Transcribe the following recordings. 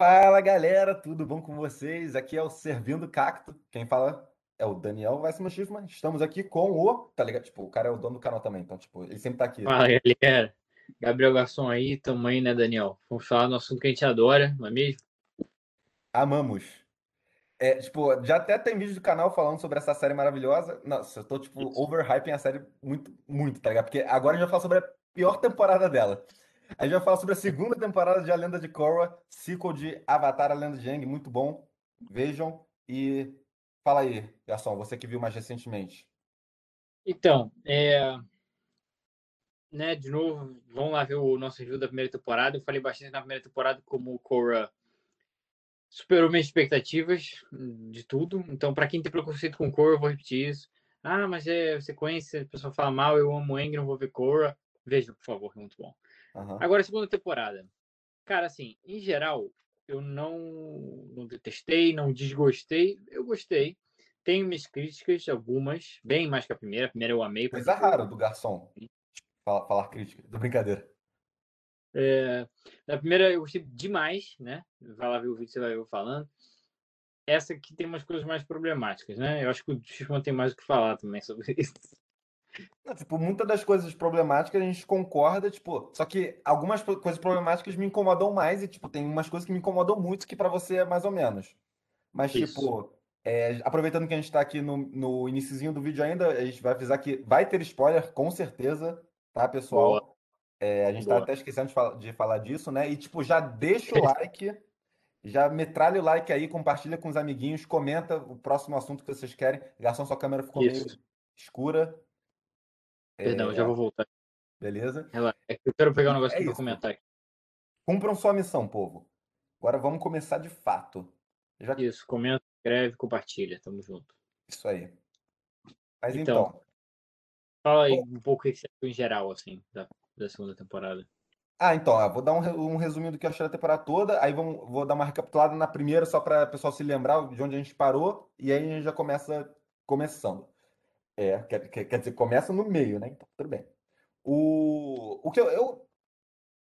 Fala galera, tudo bom com vocês? Aqui é o Servindo Cacto. Quem fala é o Daniel Weissman Schiffman. Estamos aqui com o. Tá ligado? Tipo, o cara é o dono do canal também, então, tipo, ele sempre tá aqui. Fala galera, Gabriel Garçom aí, tamo aí, né, Daniel? Vamos falar no assunto que a gente adora, não é mesmo? Amamos. É, tipo, já até tem vídeo do canal falando sobre essa série maravilhosa. Nossa, eu tô, tipo, overhyping a série muito, muito, tá ligado? Porque agora a gente vai falar sobre a pior temporada dela. A gente vai falar sobre a segunda temporada de A Lenda de Korra, sequel de Avatar, A Lenda de Aang, muito bom. Vejam e fala aí, Garçom, você que viu mais recentemente. Então, é... né, de novo, vamos lá ver o nosso review da primeira temporada. Eu falei bastante na primeira temporada como o Korra superou minhas expectativas de tudo. Então, para quem tem preconceito com Korra, eu vou repetir isso. Ah, mas é sequência, a pessoa fala mal, eu amo Aang, não vou ver Korra. Veja, por favor, é muito bom. Aham. Agora, segunda temporada. Cara, assim, em geral, eu não, não detestei, não desgostei. Eu gostei. Tenho minhas críticas, algumas, bem mais que a primeira. A primeira eu amei. porque Coisa foi- rara do garçom falar, falar crítica. Do brincadeira. É, na primeira eu gostei demais, né? Vai lá ver o vídeo, você vai ver eu falando. Essa aqui tem umas coisas mais problemáticas, né? Eu acho que o Schiffman tem mais o que falar também sobre isso. Não, tipo, muitas das coisas problemáticas a gente concorda, tipo, só que algumas coisas problemáticas me incomodam mais e, tipo, tem umas coisas que me incomodam muito que pra você é mais ou menos. Mas, Isso. tipo, é, aproveitando que a gente tá aqui no, no iniciozinho do vídeo ainda, a gente vai avisar que vai ter spoiler, com certeza, tá, pessoal? É, a gente tá Boa. até esquecendo de, de falar disso, né? E, tipo, já deixa o like, já metralha o like aí, compartilha com os amiguinhos, comenta o próximo assunto que vocês querem. Garçom, sua câmera ficou meio Isso. escura. Perdão, eu já É, vou voltar. Beleza? Relaxa. É que eu quero pegar um negócio É aqui pra isso. comentar. aqui. Cumpram sua missão, povo. Agora vamos começar de fato. Já... Isso, comenta, escreve, compartilha. Tamo junto. Isso aí. Mas Então. então. Fala aí um pouco o que você achou em geral, assim, da, da segunda temporada. Ah, então, ó, vou dar um, um do que eu achei da temporada toda, aí vamos, vou dar uma recapitulada na primeira, só para o pessoal se lembrar de onde a gente parou, e aí a gente já começa começando. É, quer, quer, dizer, começa no meio, né? Então, tudo bem. O, o que eu, eu,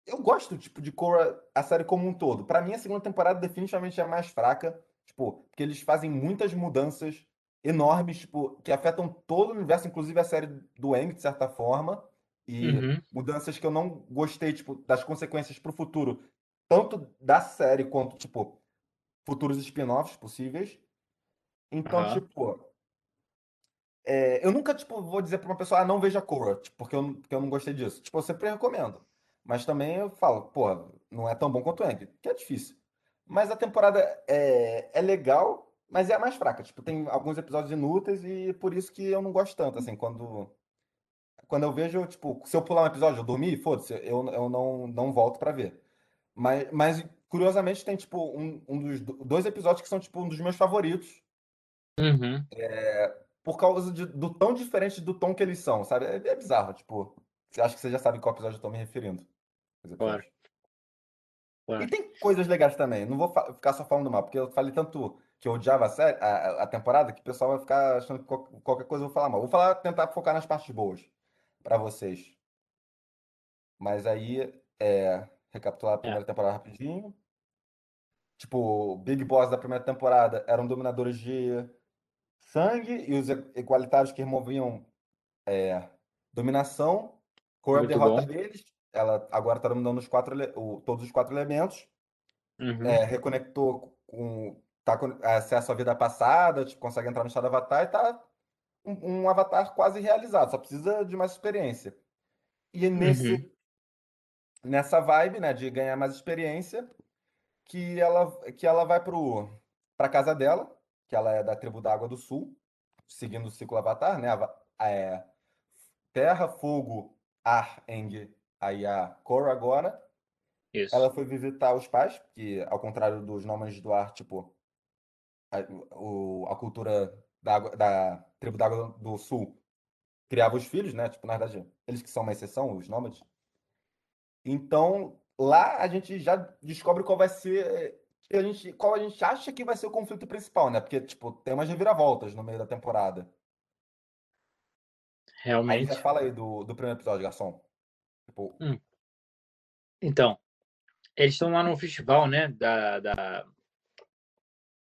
eu gosto, tipo, de Korra, a série como um todo. Para mim, a segunda temporada definitivamente é a mais fraca, tipo, porque eles fazem muitas mudanças enormes, tipo, que afetam todo o universo, inclusive a série do Aang, de certa forma, e Uhum. mudanças que eu não gostei, tipo, das consequências pro futuro, tanto da série quanto, tipo, futuros spin-offs possíveis. Então, Aham. tipo, é, eu nunca, tipo, vou dizer pra uma pessoa, ah, não veja Korra, tipo, porque eu, porque eu não gostei disso. Tipo, eu sempre recomendo. Mas também eu falo, pô, não é tão bom quanto o Aang, que é difícil. Mas a temporada é, é legal, mas é a mais fraca. Tipo, tem alguns episódios inúteis e por isso que eu não gosto tanto, assim, quando... Quando eu vejo, tipo, se eu pular um episódio, eu dormir, foda-se, eu, eu não, não volto pra ver. Mas, mas, curiosamente, tem, tipo, um, um dos do- dois episódios que são, tipo, um dos meus favoritos. Uhum. Por causa de- do tão diferente do tom que eles são, sabe? É, é bizarro, tipo. Acha que você já sabe qual episódio eu tô me referindo. Claro. Claro. E tem coisas legais também. Não vou ficar só falando mal, porque eu falei tanto que eu odiava a, série, a, a- temporada que o pessoal vai ficar achando que qual- qualquer coisa eu vou falar mal. Vou falar, tentar focar nas partes boas pra vocês. Mas aí, é, recapitular a primeira temporada rapidinho. Tipo, o Big Boss da primeira temporada eram dominadores de sangue e os equalitários que removiam é, dominação. Muito derrota bom. eles. Ela agora tá dominando os quatro, o- todos os quatro elementos. Uhum. É, reconectou com. Tá com acesso à vida passada, tipo, consegue entrar no estado avatar e tá um, um avatar quase realizado, só precisa de mais experiência. E nesse, Uhum. nessa vibe, né, de ganhar mais experiência, que ela, que ela vai pro, pra casa dela, que ela é da tribo da Água do Sul, seguindo o ciclo avatar, né? é, terra, fogo, ar, Eng, aí a Korra agora. Isso. Ela foi visitar os pais, que ao contrário dos nômades do ar, tipo, a, o- a cultura da, água- da tribo da Água do Sul criava os filhos, né? Tipo, na verdade, eles que são uma exceção, os nômades. Então, lá a gente já descobre qual vai ser, a gente, qual a gente acha que vai ser o conflito principal, né? Porque, tipo, tem umas reviravoltas no meio da temporada. Aí Realmente. já fala aí do, do primeiro episódio, garçom. Tipo, Hum. Então, eles estão lá no festival, né? Da, da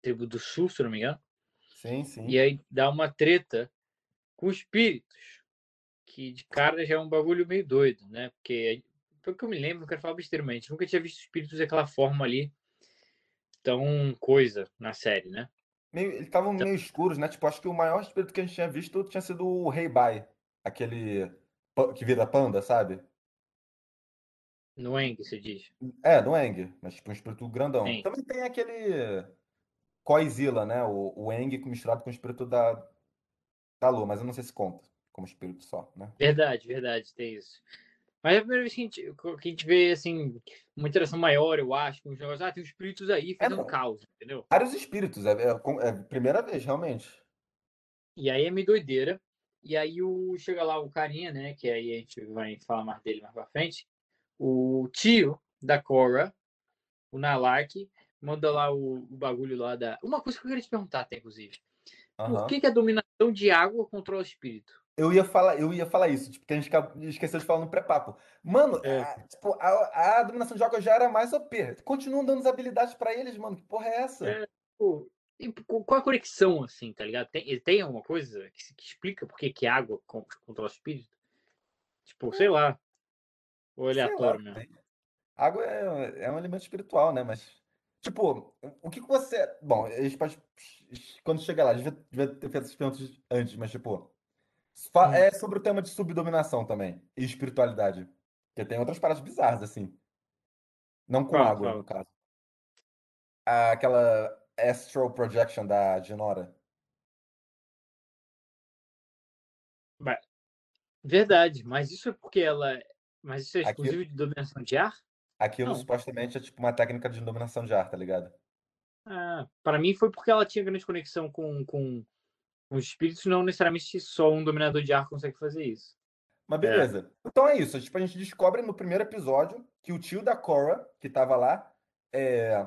tribo do sul, se não me engano. Sim, sim. E aí dá uma treta com espíritos. Que de cara já é um bagulho meio doido, né? Porque, pelo que eu me lembro, não quero falar besteira, mas a gente nunca tinha visto espíritos daquela forma ali. Tão coisa na série, né? Meio, eles estavam meio escuros, né? Tipo, acho que o maior espírito que a gente tinha visto tinha sido o Rei Bai. Aquele que vira panda, sabe? No Eng, você diz. É, no Eng, mas tipo um espírito grandão. Também tem aquele Koizila, né? O, o Eng misturado com o espírito da, da lua, mas eu não sei se conta como espírito só, né? Verdade, verdade, tem isso. Mas é a primeira vez que a gente, que a gente vê, assim, uma interação maior, eu acho, com os negócios. Ah, tem os espíritos aí fazendo não. caos, entendeu? Vários espíritos, é, é, é a primeira vez, realmente. E aí é meio doideira. E aí o, chega lá o carinha, né? Que aí a gente vai falar mais dele mais pra frente. O tio da Cora, o Nalak, manda lá o, o bagulho lá da. Uma coisa que eu queria te perguntar, até, inclusive. Por Aham. que, que a dominação de água controla o espírito? Eu ia falar, eu ia falar isso, tipo, que a gente esqueceu de falar no pré-papo. Mano, É. a, tipo, a, a dominação de água já era mais OP. Continuam dando as habilidades pra eles, mano. Que porra é essa? É. Pô, qu- qual a conexão, assim, tá ligado? Tem, tem alguma coisa que, que explica por que, que água con- controla o espírito? Tipo, sei lá. Ou aleatório tem- Água é, é um elemento espiritual, né? Mas, tipo, o que que você. Bom, a gente pode. Quando chegar lá, devia, devia ter feito essas perguntas antes, mas, tipo. Fa- Hum. É sobre o tema de subdominação também. E espiritualidade. Porque tem outras paradas bizarras, assim. Não com Fala, água, fala. no caso. Ah, Aquela Astral Projection da Genora. Verdade, mas isso é porque ela. Mas isso é Aqui- exclusivo de dominação de ar? Aquilo Não. supostamente é tipo uma técnica de dominação de ar, tá ligado? Ah, para mim foi porque ela tinha grande conexão com, com os espíritos, não necessariamente só um dominador de ar consegue fazer isso. Mas beleza. Então é isso. Tipo, a gente descobre no primeiro episódio que o tio da Cora, que tava lá, é,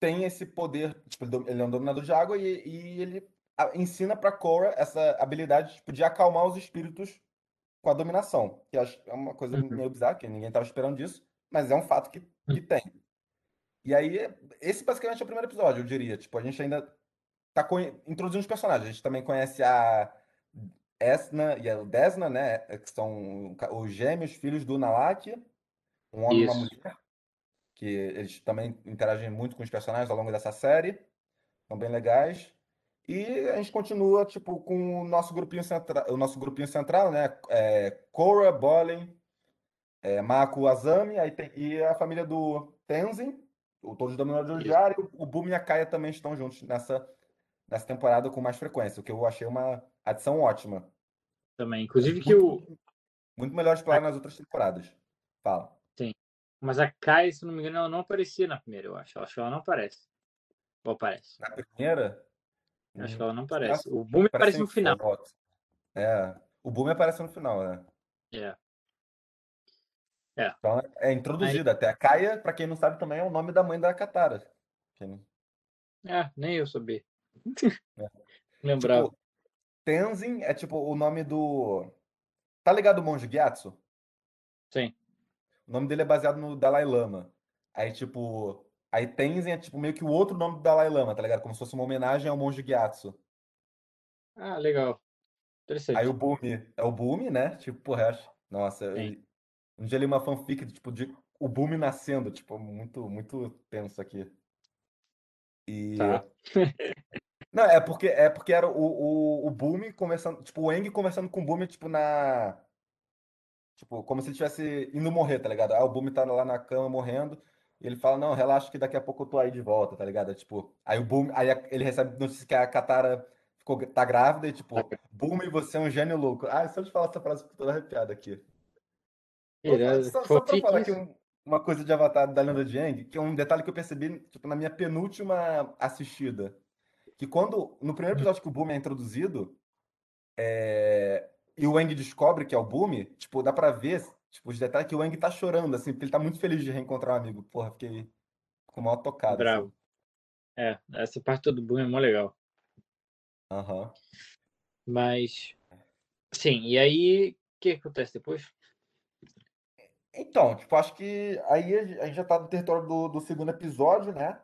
tem esse poder. Tipo, ele é um dominador de água e, e ele ensina pra Cora essa habilidade tipo, de acalmar os espíritos com a dominação. Que é uma coisa Uhum. meio bizarra, que ninguém tava esperando disso, mas é um fato que, que tem. E aí, esse basicamente é o primeiro episódio, eu diria. Tipo, a gente ainda tá introduzindo os personagens. A gente também conhece a Esna e a Desna, né? Que são os gêmeos, filhos do Nalak, um homem e uma Isso. mulher. Que eles também interagem muito com os personagens ao longo dessa série. São bem legais. E a gente continua, tipo, com o nosso grupinho central, o nosso grupinho central, né? É, Korra, Bolin, é, Mako, Azami, aí tem, e a família do Tenzin, o Todos os Dominadores de Isso. Ar, e o, o Boom e a Kaia também estão juntos nessa, nessa temporada com mais frequência, o que eu achei uma adição ótima. Também. Inclusive que o. Muito, melhor explorado nas outras temporadas. Fala. Mas a Kai, se não me engano, ela não aparecia na primeira, eu acho. Eu acho que ela não aparece. Ou aparece? Na primeira. Eu Acho hum, que ela não aparece. O Boom aparece em no final. foto. É, o Boom aparece no final, né? É. Então é introduzida até. A Kaia, pra quem não sabe, também é o nome da mãe da Katara. Quem- Ah, nem eu sabia. É. Lembrava. Tipo, Tenzin é tipo o nome do. Tá ligado o monge Gyatso? Sim. O nome dele é baseado no Dalai Lama. Aí, tipo. Aí Tenzin é tipo meio que o outro nome do Dalai Lama, tá ligado? Como se fosse uma homenagem ao monge Gyatso. Ah, legal. Interessante. Aí o Bumi é o Bumi, né? Tipo, porra, acho. Nossa, eu... Um dia li uma fanfic tipo, de o Bumi nascendo, tipo, muito, muito tenso aqui. E. Tá. Não, é porque, é porque era o, o, o Bumi conversando, tipo, o Eng conversando com o Bumi, tipo, na. Tipo, como se ele estivesse indo morrer, tá ligado? Ah, o Bumi tá lá na cama morrendo. E ele fala, não, relaxa que daqui a pouco eu tô aí de volta, tá ligado? É, tipo, aí o Bumi, aí ele recebe notícia que a Katara ficou, tá grávida e, tipo, Bumi, você é um gênio louco. Ah, só de falar essa frase, eu fico toda arrepiado aqui. Só, só pra falar aqui um- uma coisa de Avatar da Lenda de Aang, que é um detalhe que eu percebi, tipo, na minha penúltima assistida. Que quando, no primeiro episódio que o Bumi é introduzido, é, e o Aang descobre que é o Bumi, tipo, dá pra ver, tipo, os detalhes que o Aang tá chorando, assim, porque ele tá muito feliz de reencontrar um amigo. Porra, fiquei com mal tocado, Bravo. assim. É, essa parte do Boom é mó legal. Aham. Mas. Sim, e aí. O que acontece depois? Então, tipo, acho que aí a gente já tá no território do, do segundo episódio, né?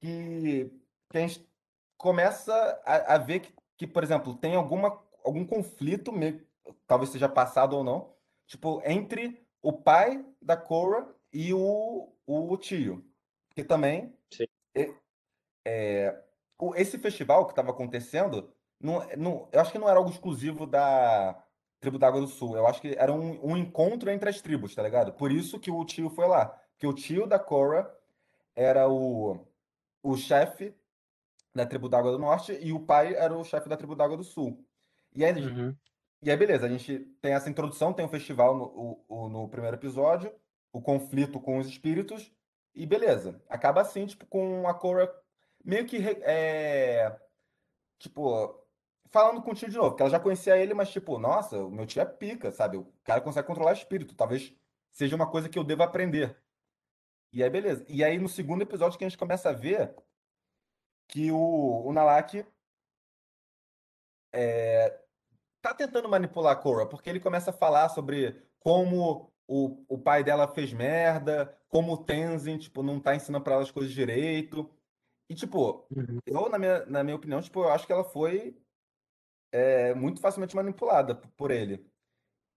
Que, que a gente começa a, a ver que, que, por exemplo, tem alguma, algum conflito, meio, talvez seja passado ou não, tipo, entre o pai da Cora e o, o tio. Que também. É- é, esse festival que estava acontecendo, não, não, eu acho que não era algo exclusivo da tribo da Água do Sul. Eu acho que era um, um encontro entre as tribos, tá ligado? Por isso que o tio foi lá. Porque o tio da Cora era o, o chefe da tribo da Água do Norte e o pai era o chefe da tribo da Água do Sul. E aí, Uhum. e aí, beleza, a gente tem essa introdução, tem o festival no, o- no primeiro episódio, o conflito com os espíritos, e beleza. Acaba assim, tipo, com a Cora meio que, é, tipo, falando com o tio de novo, que ela já conhecia ele, mas tipo, nossa, o meu tio é pica, sabe? O cara consegue controlar espírito, talvez seja uma coisa que eu deva aprender. E aí, beleza. E aí, no segundo episódio, que a gente começa a ver que o, o Nalak tá tentando manipular a Korra, porque ele começa a falar sobre como o, o pai dela fez merda, como o Tenzin, tipo, não tá ensinando pra ela as coisas direito. E, tipo, Uhum. eu, na minha, na minha opinião, tipo, eu acho que ela foi é, muito facilmente manipulada por ele.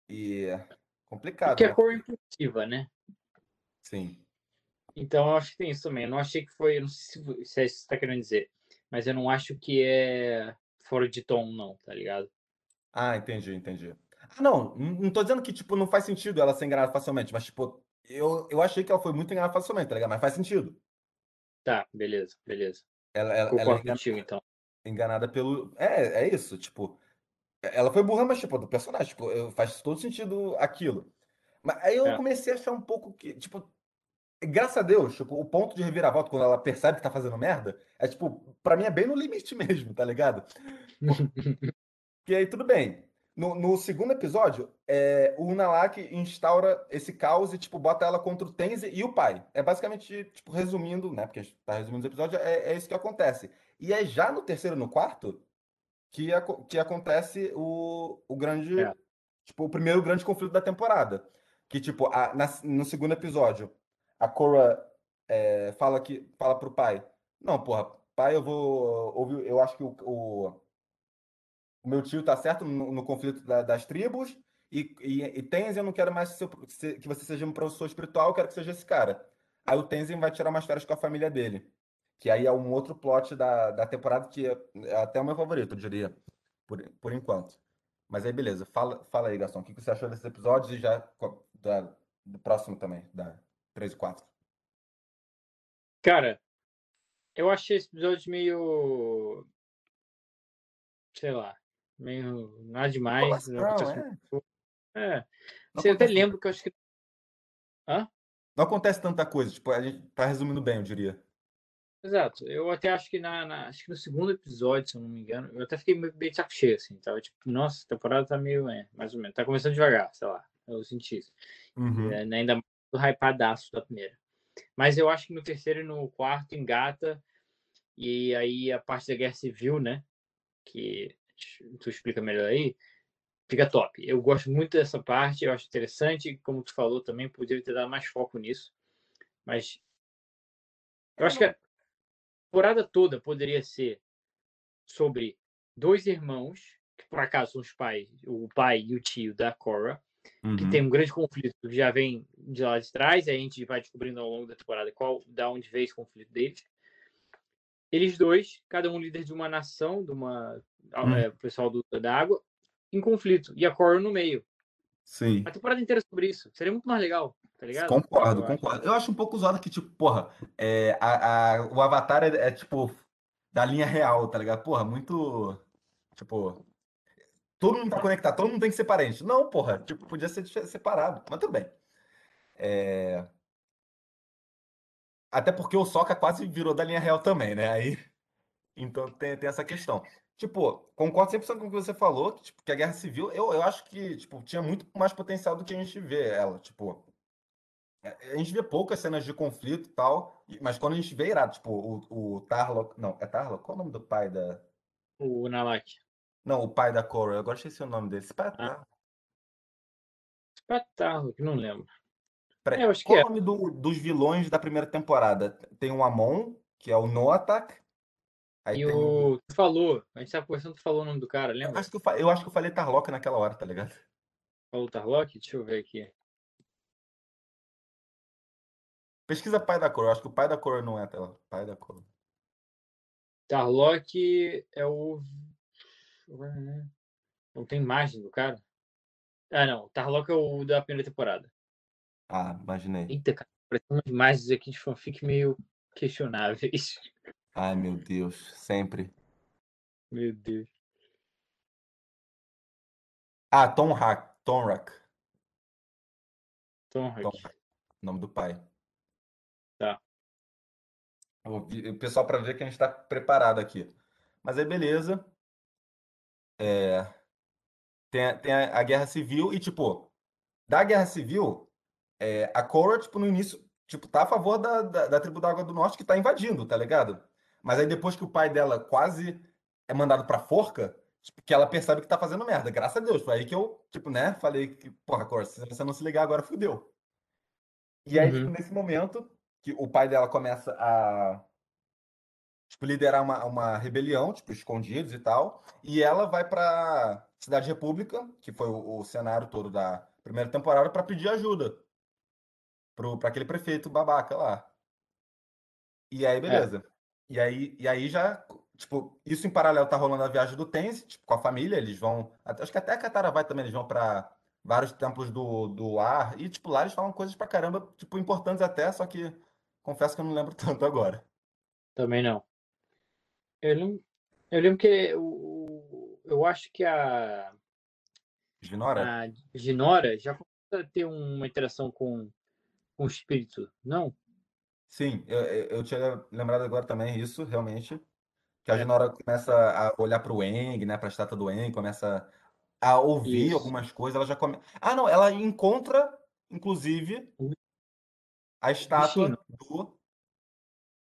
E é complicado, Porque né? a cor é impulsiva, né? Sim. Então eu acho que tem isso também. Eu não achei que foi. eu Não sei se se é isso que você tá querendo dizer. Mas eu não acho que é fora de tom, não, tá ligado? Ah, entendi, entendi. Ah, não, não tô dizendo que, tipo, não faz sentido ela ser enganada facilmente, mas, tipo, eu, eu achei que ela foi muito enganada facilmente, tá ligado? Mas faz sentido. Tá, beleza, beleza. Ela, ela, ela é Concordo engan- contigo, então. enganada pelo. É, é isso, tipo. Ela foi burra, mas, tipo, do personagem, tipo, faz todo sentido aquilo. Mas aí eu É. comecei a achar um pouco que, tipo, graças a Deus, tipo, o ponto de reviravolta, quando ela percebe que tá fazendo merda, é, tipo, pra mim é bem no limite mesmo, tá ligado? E aí, tudo bem. No, no segundo episódio, é, o Unalak instaura esse caos e, tipo, bota ela contra o Tenzin e o pai. É basicamente, tipo, resumindo, né? Porque a gente tá resumindo os episódios, é, é isso que acontece. E é já no terceiro e no quarto que, aco- que acontece o, o grande. É. Tipo, o primeiro grande conflito da temporada. Que, tipo, a- na- no segundo episódio, a Korra é, fala, que, fala pro pai: Não, porra, pai, eu vou ouvir. Eu acho que o- o o meu tio tá certo no, no conflito da- das tribos, e, e, e Tenzin, eu não quero mais seu- se- que você seja um professor espiritual, eu quero que seja esse cara. Aí o Tenzin vai tirar umas férias com a família dele. Que aí é um outro plot da, da temporada que é, é até o meu favorito, eu diria, por, por enquanto. Mas aí, beleza. Fala, fala aí, Gastão, o que você achou desses episódios e já da- do próximo também, da 3 e 4. Cara, eu achei esse episódio meio. Sei lá. Meio. Nada demais. Não acontece é. É. Não Você até lembro que eu acho que. Hã? não acontece tanta coisa, tipo, a gente tá resumindo bem, eu diria. Exato. Eu até acho que na, na- acho que no segundo episódio, se eu não me engano, eu até fiquei meio bem de saco cheio, assim. Tava tipo, nossa, a temporada tá meio, é, mais ou menos. Tá começando devagar, sei lá. Eu senti isso. Uhum. É, ainda mais hypadaço da primeira. Mas eu acho que no terceiro e no quarto engata. E aí a parte da guerra civil, né? Que tu explica melhor aí, fica top. Eu gosto muito dessa parte, eu acho interessante. Como tu falou também, poderia ter dado mais foco nisso. Mas eu acho que a temporada toda poderia ser sobre dois irmãos, que por acaso são os pais, o pai e o tio da Cora, que Uhum. tem um grande conflito que já vem de lá de trás, e a gente vai descobrindo ao longo da temporada qual, da onde veio esse conflito deles. Eles dois, cada um líder de uma nação, de uma Hum. é, pessoal do, da água, em conflito, e a Cora no meio. Sim. A temporada inteira é sobre isso. Seria muito mais legal, tá ligado? Concordo, Eu acho. concordo. Eu acho um pouco zoado que, tipo, porra, é, a, a- o Avatar é, é, tipo, da linha real, tá ligado? Porra, muito. Tipo, todo mundo tá conectado, todo mundo tem que ser parente. Não, porra, tipo, podia ser separado, mas tudo bem. É, Até porque o Sokka quase virou da linha real também, né? Aí, então tem, tem essa questão. Tipo, concordo 100% com o que você falou, que, tipo, que a Guerra Civil, eu, eu acho que, tipo, tinha muito mais potencial do que a gente vê ela, tipo... É, A gente vê poucas cenas de conflito e tal, mas quando a gente vê, é irado, tipo, o, o Tarlok. Não, é Tarlok? Qual é o nome do pai da. O Nalak. Não, o pai da Korra, eu agora esqueci o nome dele. É Ah. Espetáculo, que não lembro. Peraí, Eu acho que qual é. o nome do- dos vilões da primeira temporada? Tem o Amon, que é o Noatak. Aí E o. o. Tu falou, a gente tava conversando, tu falou o nome do cara, Eu lembra? acho, que eu, eu acho que eu falei Tarlock naquela hora, tá ligado? Falou o Tarlock? Deixa eu ver aqui. Pesquisa pai da cor. Eu acho que o pai da cor não é tela. Pai da cor. Tarlock é o. Não tem imagem do cara? Ah, não. Tarlock é o da primeira temporada. Ah, imaginei. Eita, cara. Parece umas imagens aqui de fanfic meio questionáveis. Ai, meu Deus. Sempre. Meu Deus. Ah, Tom Hack. Tom Rack. Tom Hack. Hack. Nome do pai. Tá. O pessoal para ver que a gente está preparado aqui. Mas aí, beleza. É, tem, a- tem a, a guerra civil e, tipo, da guerra civil, é, a Korra, tipo, no início, tipo, tá a favor da, da, da tribo da Água do Norte que tá invadindo, tá ligado? Mas aí depois que o pai dela quase é mandado pra forca, tipo, que ela percebe que tá fazendo merda. Graças a Deus. Foi aí que eu, tipo, né, falei que, porra, Korra, se você não se ligar agora, fudeu. E aí, tipo, Uhum. nesse momento, que o pai dela começa a tipo, liderar uma, uma rebelião, tipo, escondidos e tal. E ela vai pra Cidade República, que foi o, o cenário todo da primeira temporada, pra pedir ajuda pro, pra aquele prefeito babaca lá. E aí, beleza. E aí, e aí já, tipo, isso em paralelo tá rolando a viagem do Tense, tipo, com a família, eles vão. Acho que até a Katara vai também, eles vão pra vários templos do, do ar. E, tipo, lá eles falam coisas pra caramba, tipo, importantes até, só que confesso que eu não lembro tanto agora. Também não. Eu lembro, eu lembro que o, o- eu acho que a, Ignora? a Ginora já começa a ter uma interação com, com o espírito, não? Sim, eu, eu tinha lembrado agora também isso, realmente. Que a É. Jinora começa a olhar pro Aang, né, pra estátua do Aang, começa a ouvir Isso. algumas coisas, ela já come... Ah, não, ela encontra, inclusive, a estátua do...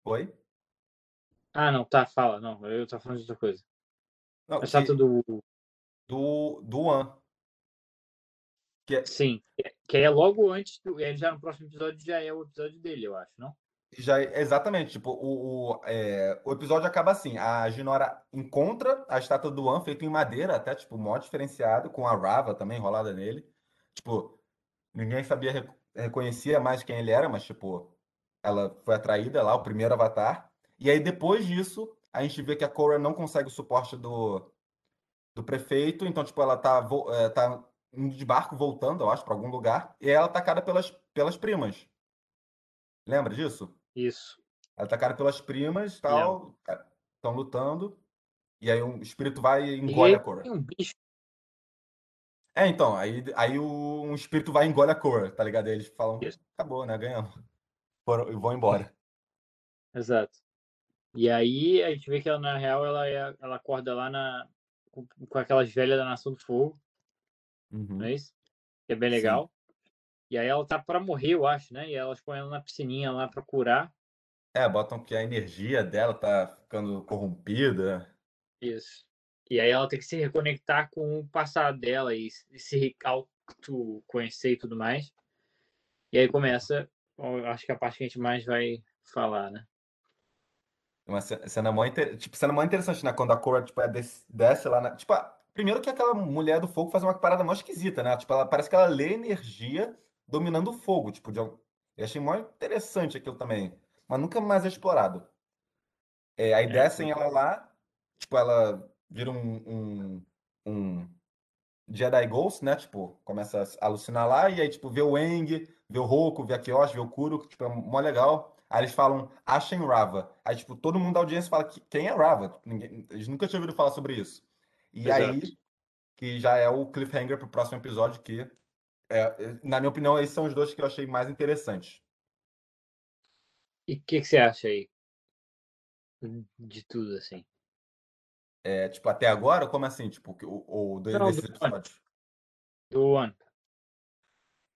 Oi? Ah, não, tá, fala. Não, eu tô falando de outra coisa. Não, A estátua do. do, do Wan. Que é- Sim. Que é logo antes. Do, ele já no próximo episódio já é o episódio dele, eu acho, não? já é- exatamente, tipo, o, o, é, o episódio acaba assim, a Jinora encontra a estátua do Wan feita em madeira, até, tipo, mó diferenciado, com a Rava também enrolada nele. Tipo, ninguém sabia, rec- reconhecia mais quem ele era, mas, tipo, ela foi atraída lá, o primeiro avatar. E aí, depois disso, a gente vê que a Korra não consegue o suporte do, do prefeito, então, tipo, ela tá, é, tá indo de barco voltando, eu acho, pra algum lugar, e ela é atacada pelas, pelas primas. Lembra disso? Isso. Ela é atacada pelas primas e tal, estão lutando, e aí um espírito vai e E engole aí a Korra. tem um bicho. É, então, aí, aí o, um espírito vai e engole a Korra, tá ligado? Aí eles falam, Isso. acabou, né, ganhamos. Foram, e vão embora. Exato. E aí a gente vê que ela, na real, ela, é, ela acorda lá na, com, com aquelas velhas da Nação do Fogo, Uhum. não é isso? Que é bem Sim. legal. E aí ela tá pra morrer, eu acho, né? E elas põem ela na piscininha lá pra curar. É, botam que a energia dela tá ficando corrompida. Isso. E aí ela tem que se reconectar com o passado dela e se- e se autoconhecer e tudo mais. E aí começa, acho que a parte que a gente mais vai falar, né? Uma ce- cena mó, inter... tipo, cena mó interessante, né? Quando a Korra, tipo, é des- desce lá na... Tipo, a- primeiro que aquela mulher do fogo faz uma parada mó esquisita, né? Tipo, ela parece que ela lê energia dominando o fogo, tipo, de... Eu achei mó interessante aquilo também. Mas nunca mais é explorado. É, aí É, descem ela lá, tipo, ela vira um, um, um Jedi Ghost, né? Tipo, começa a alucinar lá, e aí, tipo, vê o Aang, vê o Roku, vê a Kyoshi, vê o Kuro, que, tipo, é mó legal. Aí eles falam, achem Rava. Aí, tipo, todo mundo da audiência fala, "Que- quem é Rava? Ninguém- eles nunca tinham ouvido falar sobre isso. E Exato. aí, que já é o cliffhanger pro próximo episódio, que, é, na minha opinião, esses são os dois que eu achei mais interessantes. E o que, que você acha aí? De tudo, assim. É, tipo, até agora, como assim? Tipo, o, o Não, desses do- episódios? Do One.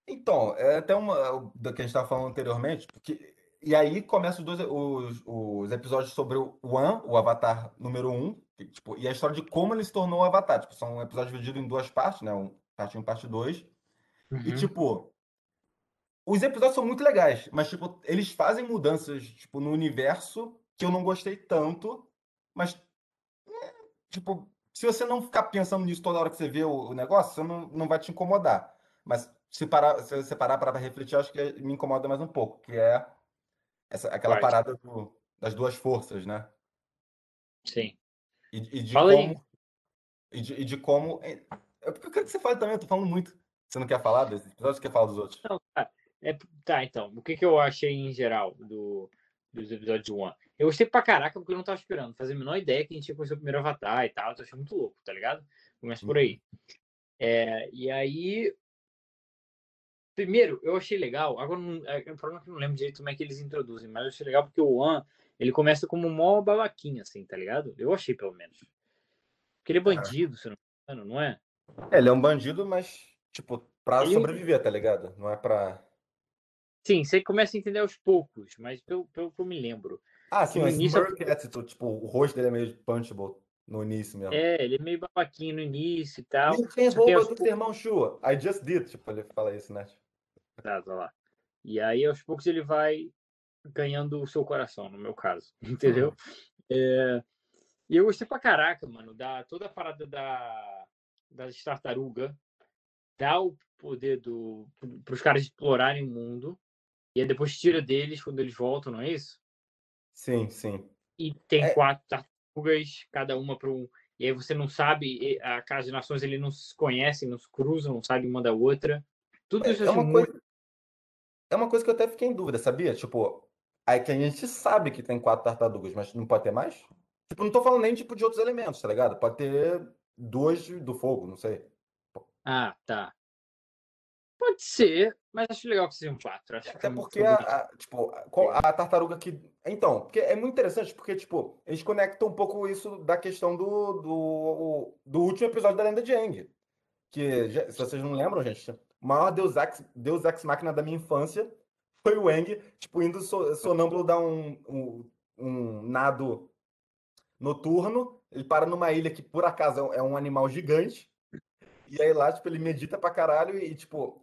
Então, é até uma da que a gente estava falando anteriormente, porque e aí começam os, dois, os, os episódios sobre o One, o Avatar número um, que, tipo, e a história de como ele se tornou o Avatar. Tipo, são episódios divididos em duas partes, né? Um, parte 1 um, parte 2. E Uhum. tipo, os episódios são muito legais, mas, tipo, eles fazem mudanças, tipo, no universo que eu não gostei tanto, mas, é, tipo, se você não ficar pensando nisso toda hora que você vê o, o negócio, você não, não vai te incomodar. Mas se, parar, se você parar para refletir, acho que me incomoda mais um pouco, que é essa, aquela parada do, das duas forças, né? Sim. E, e de Fala como. E de, e de, como. É, é porque eu quero que você fale também, eu tô falando muito. Você não quer falar desse episódio? Você quer falar dos outros? Não, tá. É, tá, então. O que, que eu achei em geral do, dos episódios de One? Eu gostei pra caraca porque eu não tava esperando. Fazer a menor ideia que a gente ia conhecer o primeiro Avatar e tal. Eu achei muito louco, tá ligado? Começa por aí. Uhum. É, e aí. Primeiro, eu achei legal. Agora, não, é, o problema é que eu não lembro direito como é que eles introduzem, mas eu achei legal porque o One, ele começa como um mó babaquinha, assim, tá ligado? Eu achei, pelo menos. Porque ele é bandido, se não me engano, não é? É, ele é um bandido, mas, tipo, pra ele... sobreviver, tá ligado? Não é pra. Sim, você começa a entender aos poucos, mas pelo, pelo que eu me lembro. Ah, sim, o início... Attitude, tipo, o rosto dele é meio punchable no início mesmo. É, ele é meio babaquinho no início e tal. Can't hold aos... do irmão Shua. I just did, tipo, ele fala isso, né? Tá, tá lá. E aí, aos poucos, ele vai ganhando o seu coração, no meu caso, entendeu? Uhum. É... E eu gostei pra caraca, mano, da toda a parada da, das tartarugas, dá o poder do, pros caras explorarem o mundo, e aí depois tira deles quando eles voltam, não é isso? Sim, sim. E tem é... quatro tartarugas, cada uma para um. E aí você não sabe, as nações ele não se conhecem, não se cruzam, não sabem uma da outra. Tudo isso é, é uma muito... coisa. É uma coisa que eu até fiquei em dúvida, sabia? Tipo, aí que a gente sabe que tem quatro tartarugas, mas não pode ter mais? Tipo, não tô falando nem tipo de outros elementos, tá ligado? Pode ter duas do fogo, não sei. Ah, tá. Pode ser, mas acho legal que sejam quatro. Acho Até porque a, a, tipo, a, a, tartaruga que. Então, porque é muito interessante, porque, tipo, eles conectam um pouco isso da questão do, do, do último episódio da Lenda de Aang. Que, se vocês não lembram, gente, o maior Deus Ex, Deus Ex Máquina da minha infância foi o Aang, tipo, indo sonâmbulo dar um, um, um nado noturno. Ele para numa ilha que, por acaso, é um animal gigante. E aí lá, tipo, ele medita pra caralho e, tipo,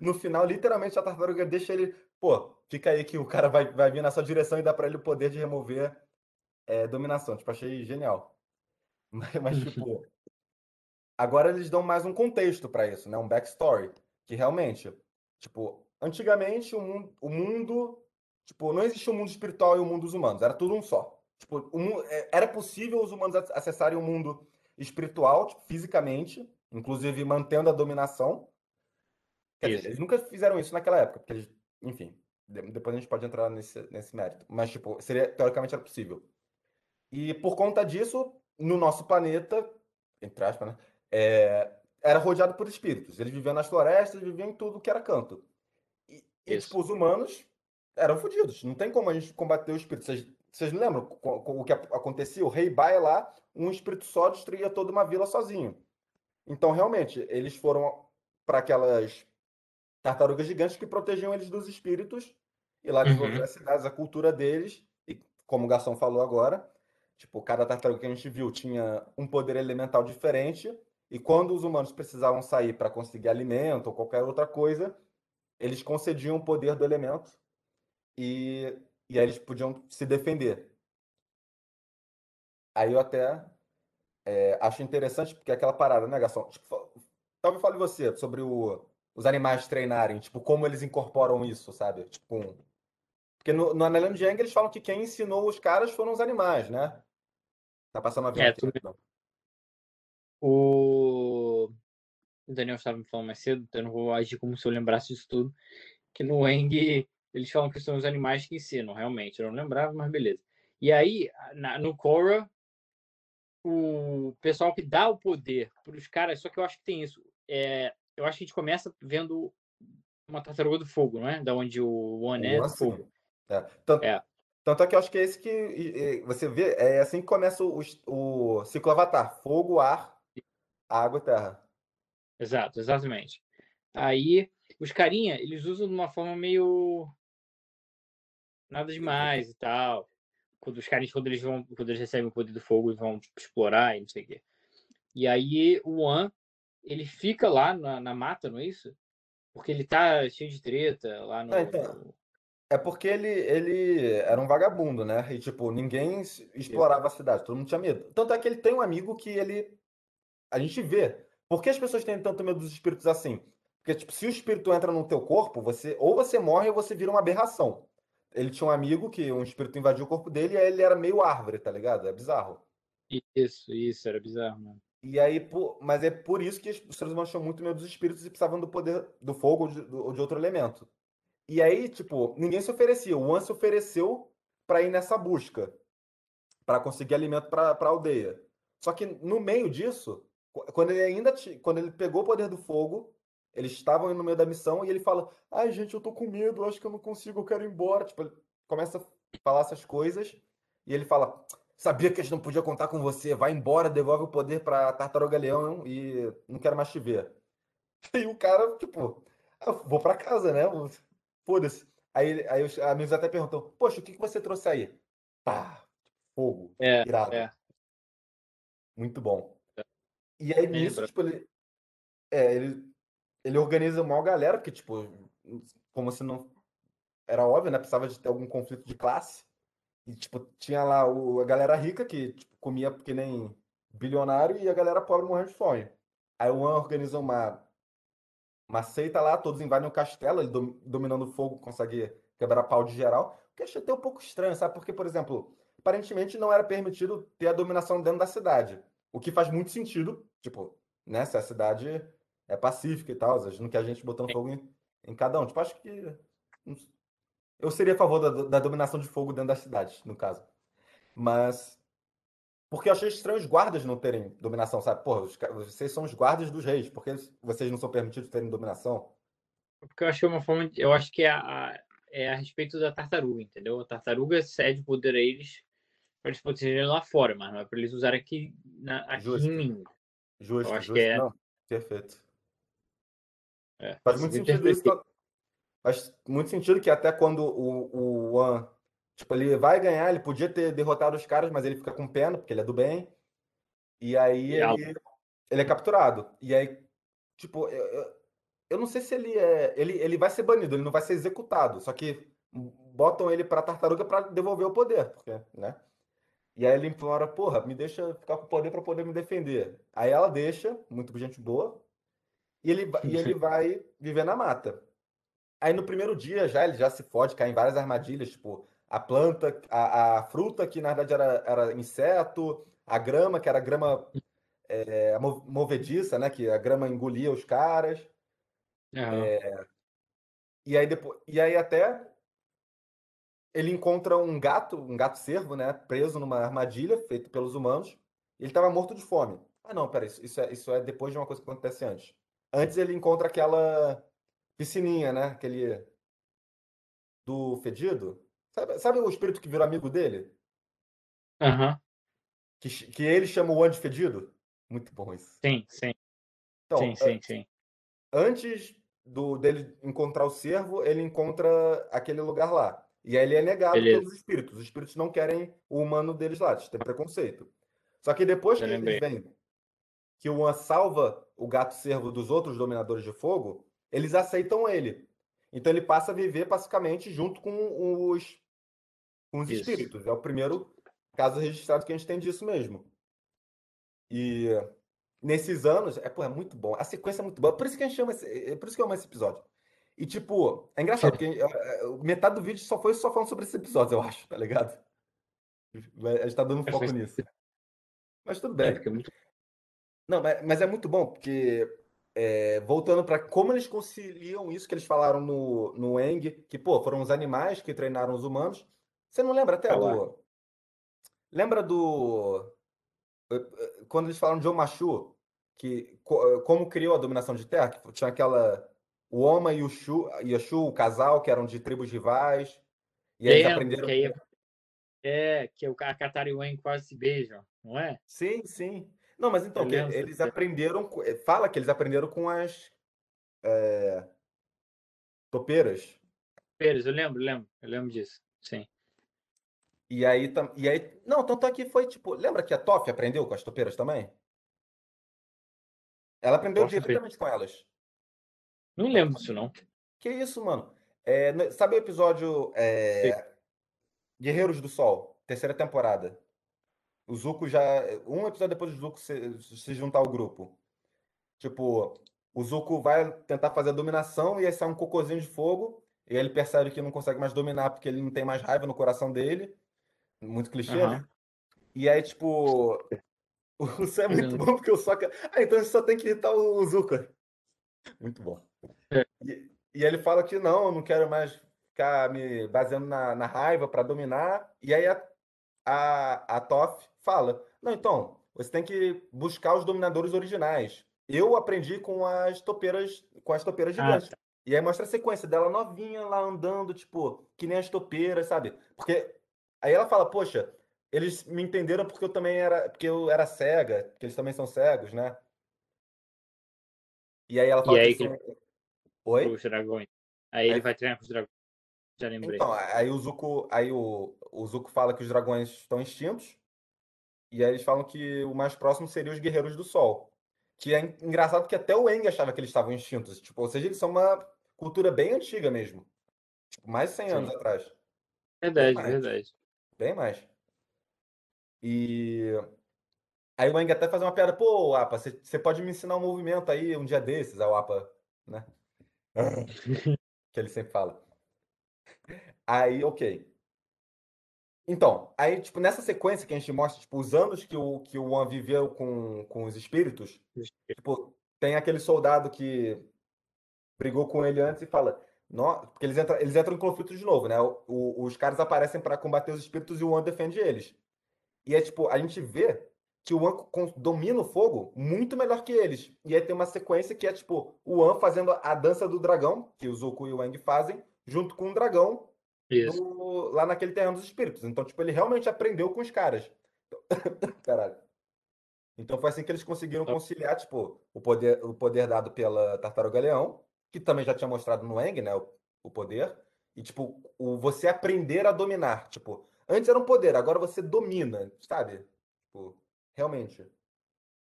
no final, literalmente, a tartaruga deixa ele. Pô, fica aí que o cara vai, vai vir na sua direção e dá pra ele o poder de remover é, dominação. Tipo, achei genial. Mas, mas tipo. Agora eles dão mais um contexto para isso, né? Um backstory. Que realmente, tipo, antigamente o mundo, o mundo. Tipo, não existia o um mundo espiritual e o um mundo dos humanos, era tudo um só. Tipo, é, era possível os humanos acessarem o mundo espiritual, tipo, fisicamente, inclusive mantendo a dominação. Quer dizer, eles nunca fizeram isso naquela época, porque eles, enfim, depois a gente pode entrar nesse, nesse mérito. Mas, tipo, seria, teoricamente era possível. E por conta disso, no nosso planeta, entre aspas, né? É, era rodeado por espíritos. Eles viviam nas florestas, viviam em tudo que era canto. E, e tipo, os humanos eram fodidos. Não tem como a gente combater o espírito. Vocês, vocês lembram o que acontecia? O rei Baia lá, um espírito só destruía toda uma vila sozinho. Então, realmente, eles foram para aquelas tartarugas gigantes que protegiam eles dos espíritos e lá desenvolveram uhum. as cidades, a cultura deles. E como o Garçom falou agora, tipo, cada tartaruga que a gente viu tinha um poder elemental diferente. E quando os humanos precisavam sair para conseguir alimento ou qualquer outra coisa, eles concediam o poder do elemento e, e aí eles podiam se defender. Aí eu até é, acho interessante, porque é aquela parada, né, Garçom? Tipo, talvez fale você sobre o, os animais treinarem, tipo, como eles incorporam isso, sabe? Tipo, um... porque no, no Anelano de Yang eles falam que quem ensinou os caras foram os animais, né? Tá passando a vida. É, tudo... Então. O... o Daniel estava me falando mais cedo, então eu não vou agir como se eu lembrasse disso tudo. Que no Eng eles falam que são os animais que ensinam, realmente. Eu não lembrava, mas beleza. E aí, na, no Korra, o pessoal que dá o poder para os caras, só que eu acho que tem isso. É, eu acho que a gente começa vendo uma tartaruga do fogo, não é? Da onde o One é do fogo. É. Tanto, é. tanto é que eu acho que é esse que e, e, você vê, é assim que começa o, o ciclo Avatar: fogo, ar, água e terra. Exato, exatamente. Aí os carinha, eles usam de uma forma meio nada demais e tal quando os caras, quando eles vão, quando eles recebem o poder do fogo, vão explorar e não sei o quê. E aí o An, ele fica lá na, na mata, não é isso? Porque ele tá cheio de treta lá no. Não, então, é porque ele, ele era um vagabundo, né? E, tipo, ninguém explorava a cidade, todo mundo tinha medo. Tanto é que ele tem um amigo que ele. A gente vê. Por que as pessoas têm tanto medo dos espíritos assim? Porque, tipo, se o espírito entra no teu corpo, você ou você morre ou você vira uma aberração. Ele tinha um amigo que um espírito invadiu o corpo dele e aí ele era meio árvore, tá ligado? É bizarro. Isso, isso, era bizarro, mano. E aí, por- mas é por isso que os seres humanos tinham muito medo dos espíritos e precisavam do poder do fogo ou de, ou de outro elemento. E aí, tipo, ninguém se oferecia. O An se ofereceu para ir nessa busca, para conseguir alimento para a aldeia. Só que no meio disso, qu- quando ele ainda quando ele pegou o poder do fogo, eles estavam no meio da missão e ele fala: "Ai, gente, eu tô com medo, acho que eu não consigo, eu quero ir embora". Tipo, ele começa a falar essas coisas e ele fala: "Sabia que a gente não podia contar com você. Vai embora, devolve o poder para Tartaruga Leão e não quero mais te ver". E o cara, tipo, "Ah, vou para casa, né? Foda-se. Aí, aí os amigos até perguntam: Poxa, o que que você trouxe aí? Pá, fogo, É, irado. é. Muito bom. E aí nisso, tipo, ele, é, ele, ele organiza uma galera, porque, tipo, como se não. Era óbvio, né? Precisava de ter algum conflito de classe. E, tipo, tinha lá o, a galera rica que tipo, comia que nem bilionário e a galera pobre morrendo de fome. Aí o One organiza uma, uma seita lá, todos invadem o castelo, ele dom- dominando o fogo consegue quebrar pau de geral. O que achei até um pouco estranho, sabe? Porque, por exemplo, aparentemente não era permitido ter a dominação dentro da cidade. O que faz muito sentido, tipo, né? Se a cidade é pacífica e tal, não quer a gente botando fogo em, em cada um. Tipo, acho que. Eu seria a favor da, da dominação de fogo dentro da cidade, no caso. Mas. Porque eu achei estranho os guardas não terem dominação, sabe? Porra, os vocês são os guardas dos reis, por que vocês não são permitidos terem dominação? Porque eu acho que é uma forma. De, eu acho que é a, é a respeito da tartaruga, entendeu? A tartaruga cede poder a eles para eles protegerem lá fora, mas não é para eles usarem aqui, na, aqui Justo. em mim. Justo, Eu acho justo. que é- Não, perfeito. É, Faz muito sentido isso. interpretei. Faz muito sentido que até quando o, o One, tipo, ele vai ganhar, ele podia ter derrotado os caras, mas ele fica com pena, porque ele é do bem. E aí E a- ele, ele é capturado. E aí, tipo, eu, eu, eu não sei se ele é. Ele, ele vai ser banido, ele não vai ser executado. Só que botam ele pra tartaruga pra devolver o poder, porque, né? E aí ele implora, porra, me deixa ficar com o poder pra poder me defender. Aí ela deixa, muito gente boa, e ele, e ele vai viver na mata. Aí no primeiro dia já ele já se fode, cai em várias armadilhas, tipo, a planta, a, a fruta que na verdade era, era inseto, a grama, que era grama é, mo- movediça, né? Que a grama engolia os caras. Aham. E aí depois, e aí até ele encontra um gato, um gato cervo, né? Preso numa armadilha feita pelos humanos. Ele estava morto de fome. Ah, não, peraí, isso, isso é, isso é depois de uma coisa que acontece antes. Antes ele encontra aquela piscininha, né? Aquele do fedido. Sabe, sabe o espírito que virou amigo dele? Aham. Que, ch- que ele chama o Andy Fedido? Muito bom isso. Sim, sim, Então, sim, sim, sim. antes do dele encontrar o cervo, ele encontra aquele lugar lá. E aí ele é negado Beleza. pelos espíritos. Os espíritos não querem o humano deles lá, eles têm preconceito. Só que depois que eles veem que o An salva o gato cervo dos outros dominadores de fogo, eles aceitam ele. Então ele passa a viver pacificamente junto com os, com os espíritos. É o primeiro caso registrado que a gente tem disso mesmo. E nesses anos, é, pô, é muito bom. A sequência é muito boa. Por isso que a gente chama esse, é por isso que eu amo esse episódio. E tipo, é engraçado, porque é, é, metade do vídeo só foi só falando sobre esse episódio, eu acho, tá ligado? A gente tá dando É, foco nisso. Mas tudo É, bem. é muito. Não, mas, mas é muito bom, porque é, voltando para como eles conciliam isso que eles falaram no, no Eng, que, pô, foram os animais que treinaram os humanos. Você não lembra até Tá do. Lembra do. eh, eh, Quando eles falaram de Omashu, que co- como criou a dominação de terra, que tinha aquela. O Oma e o Shu, e a Shu, o casal, que eram de tribos rivais. E aí aprenderam. que aí é, é, que o Katara e o Aang quase se beijam, não é? Sim, sim. Não, mas então, eles aprenderam. eh, Fala que eles aprenderam com as eh, topeiras. Pérez, eu lembro, lembro, eu lembro disso. Sim. E aí, e aí. Não, tanto é que foi tipo. Lembra que a Toff aprendeu com as topeiras também? Ela aprendeu aprendeu. diretamente com elas. Não lembro disso, não. Que isso, mano? É, sabe o episódio é, Guerreiros do Sol, terceira temporada? O Zuko já. Um episódio depois do Zuko se, se juntar ao grupo. Tipo, o Zuko vai tentar fazer a dominação e aí sai um cocôzinho de fogo. E ele percebe que não consegue mais dominar porque ele não tem mais raiva no coração dele. Muito clichê, né? Aham. E aí, tipo. O Sam é muito Uhum. bom porque o Sokka. Ah, então a gente só tem que irritar o Zuko. Muito bom. É. E, e ele fala que não, eu não quero mais ficar me baseando na, na raiva para dominar. E aí a, a, a Toph fala: Não, então, você tem que buscar os dominadores originais. Eu aprendi com as topeiras, com as topeiras Ah, gigantes. E aí mostra a sequência dela novinha lá andando, tipo, que nem as topeiras, sabe? Porque aí ela fala, poxa, eles me entenderam porque eu também era, porque eu era cega, porque eles também são cegos, né? E aí ela E fala aí que que. Oi? Os dragões. Aí ele Aí- vai treinar com os dragões. Já lembrei. Então, aí o Zuko, aí o, o Zuko fala que os dragões estão extintos. E aí eles falam que o mais próximo seria os Guerreiros do Sol. Que é en- engraçado que até o Aang achava que eles estavam extintos. Tipo, ou seja, eles são uma cultura bem antiga mesmo. Tipo, mais de 100 anos Sim. atrás. verdade, mais. verdade. Bem mais. E aí o Aang até faz uma piada, pô, Apa, você pode me ensinar um movimento aí um dia desses, o Apa, né? que ele sempre fala. Aí, ok. Então, aí, tipo, nessa sequência que a gente mostra, tipo, os anos que o, que o Wan viveu com, com os espíritos, tipo, tem aquele soldado que brigou com ele antes e fala, porque eles entram, eles entram em conflito de novo, né? O- o- os caras aparecem para combater os espíritos e o Wan defende eles. E é tipo, a gente vê que o con- domina o fogo muito melhor que eles. E aí tem uma sequência que é tipo, o Wan fazendo a dança do dragão, que o Zuko e o Aang fazem, junto com o dragão. No- lá naquele terreno dos espíritos. Então, tipo, ele realmente aprendeu com os caras. Caralho. Então foi assim que eles conseguiram Tá. conciliar, tipo, o poder, o poder dado pela Tartaruga Leão, que também já tinha mostrado no Eng, né, o, o poder, e tipo, o você aprender a dominar, tipo, antes era um poder, agora você domina, sabe? Tipo, realmente.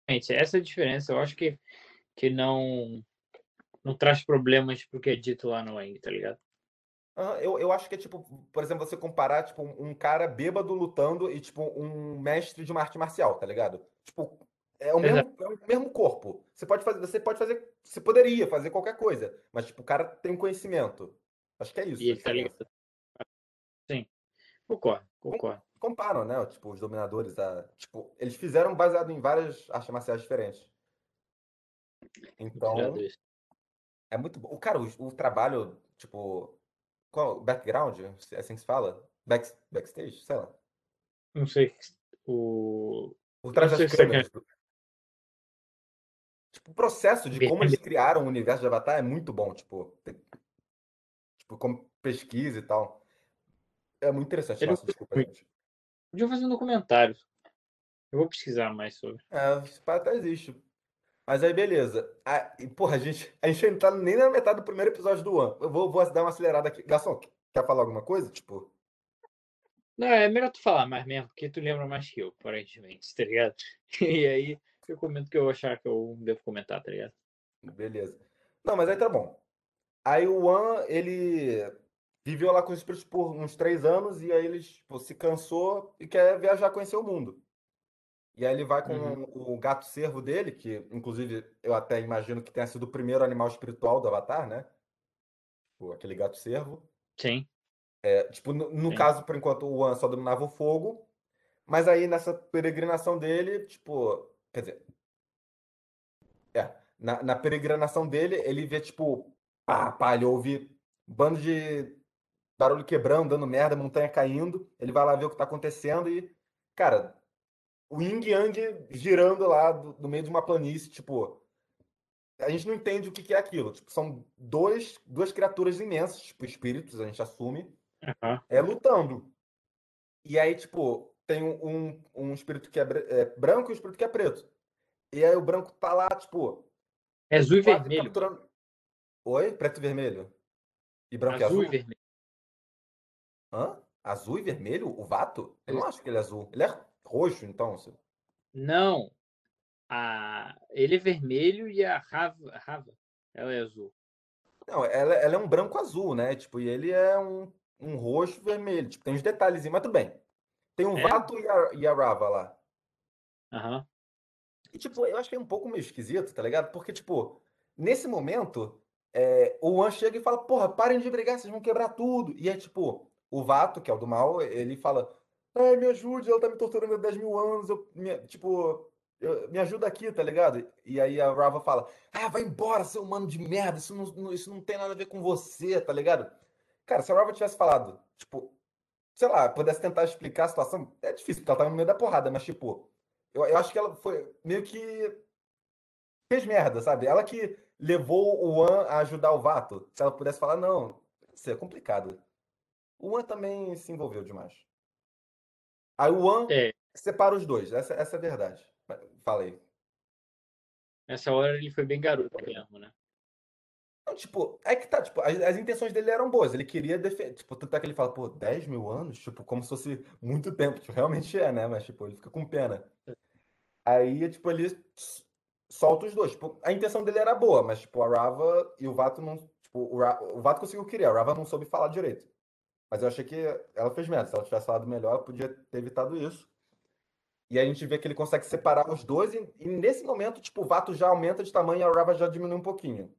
Gente, essa é a diferença. Eu acho que, que não, não traz problemas pro que é dito lá no Eng, tá ligado? Eu, eu acho que é tipo, por exemplo, você comparar, tipo, um cara bêbado lutando e, tipo, um mestre de uma arte marcial, tá ligado? Tipo, é o mesmo, é o mesmo corpo. Você pode fazer, você pode fazer, você poderia fazer qualquer coisa, mas, tipo, o cara tem um conhecimento. Acho que é isso. E a ele tá ligado. Sim. Concordo, concordo. Comparam, né? Tipo, os dominadores, a, tipo, eles fizeram baseado em várias artes marciais diferentes. Então, é muito bom. O cara, o, o trabalho, tipo, qual, background, é assim que se fala? Back, backstage, sei lá. Não sei. O. Por trás das câmeras. Tipo, o processo de como eles criaram o universo de Avatar é muito bom, tipo, tipo, como pesquisa e tal. É muito interessante. Nossa, desculpa, muito. gente. Podia fazer um documentário. Eu vou pesquisar mais sobre. É, esse pá até existe. Mas aí, beleza. Ah, e, porra, a gente, a gente não tá nem na metade do primeiro episódio do One. Eu vou, vou dar uma acelerada aqui. Garçom, quer falar alguma coisa? Tipo, Não, é melhor tu falar mais mesmo, porque tu lembra mais que eu, aparentemente, tá ligado? E aí eu comento que eu achar que eu devo comentar, tá ligado? beleza. Não, mas aí tá bom. Aí o One, ele viveu lá com os espíritos por uns três anos e aí ele tipo, se cansou e quer viajar, conhecer o mundo. E aí ele vai com Uhum. o gato cervo dele, que inclusive eu até imagino que tenha sido o primeiro animal espiritual do Avatar, né? Tipo, aquele gato cervo. Sim. É, tipo, no, no caso, por enquanto, o One só dominava o fogo. Mas aí nessa peregrinação dele, tipo. Quer dizer. É, na, na peregrinação dele, ele vê, tipo, pá, pá, ele ouve bando de barulho quebrando, dando merda, montanha caindo. Ele vai lá ver o que tá acontecendo e, cara, o Yin Yang girando lá do, no meio de uma planície, tipo. A gente não entende o que que é aquilo. Tipo, são dois, duas criaturas imensas, tipo, espíritos, a gente assume, Aham. é lutando. E aí, tipo, tem um, um, espírito que é, é branco e um espírito que é preto. E aí o branco tá lá, tipo, É azul e vermelho. capturando. Oi? Preto e vermelho? E branco e Azul azul? e vermelho. Hã? Azul e vermelho? O Vato? Eu não acho que ele é azul. Ele é roxo, então. Não. A... Ele é vermelho e a Rava, Rava ela é azul. Não, ela, ela é um branco azul, né? Tipo, e ele é um, um roxo vermelho. Tipo, tem uns detalhes, mas tudo bem. Tem um É? Vato e a, e a Rava lá. Aham. E, tipo, eu achei um pouco meio esquisito, tá ligado? Porque, tipo, nesse momento, é, o One chega e fala, porra, parem de brigar, vocês vão quebrar tudo. E é tipo, o Vato, que é o do mal, ele fala, ai, me ajude, ela tá me torturando há 10 mil anos, eu, me, tipo, eu- me ajuda aqui, tá ligado? E aí a Rava fala, ah, vai embora, seu humano de merda, isso não, isso não tem nada a ver com você, tá ligado? Cara, se a Rava tivesse falado, tipo, sei lá, pudesse tentar explicar a situação, é difícil, porque ela tava no meio da porrada, mas, tipo, eu, eu acho que ela foi meio que fez merda, sabe? Ela que levou o One a ajudar o Vato. Se ela pudesse falar, não, isso é complicado. O One também se envolveu demais. Aí o One É, separa os dois, essa, essa é a verdade. Falei. nessa hora ele foi bem garoto mesmo, né? Não, tipo, é que tá, tipo, as, as intenções dele eram boas. Ele queria defender. Tipo, tanto é que ele fala, pô, 10 mil anos? Tipo, como se fosse muito tempo. Tipo, realmente é, né? Mas, tipo, ele fica com pena. Aí, tipo, ele solta os dois. Tipo, a intenção dele era boa, mas, tipo, a Rava e o Vato não. Tipo, o, Ra- o Vato conseguiu criar, a Rava não soube falar direito. Mas eu achei que ela fez merda. Se ela tivesse falado melhor, ela podia ter evitado isso. E a gente vê que ele consegue separar os dois, e, e nesse momento, tipo, o Vato já aumenta de tamanho e a Rava já diminui um pouquinho.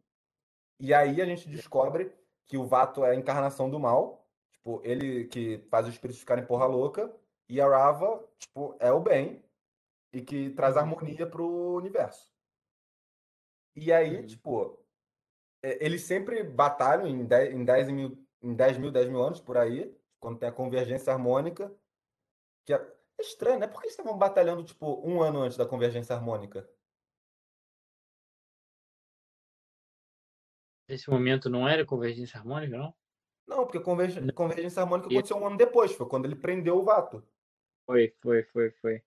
E aí a gente descobre que o Vato é a encarnação do mal, tipo, ele que faz os espíritos ficarem porra louca, e a Rava, tipo, é o bem e que traz Uhum. harmonia pro universo. E aí, Uhum. tipo, é, eles sempre batalham em 10, em 10 mil, em 10 mil, 10 mil anos por aí, quando tem a convergência harmônica, que é, é estranho, né? Por que eles estavam batalhando, tipo, um ano antes da convergência harmônica? Nesse momento não era convergência harmônica, não? Não, porque a converg- Não. convergência harmônica aconteceu um ano depois, foi quando ele prendeu o Vato. Foi, foi, foi, foi.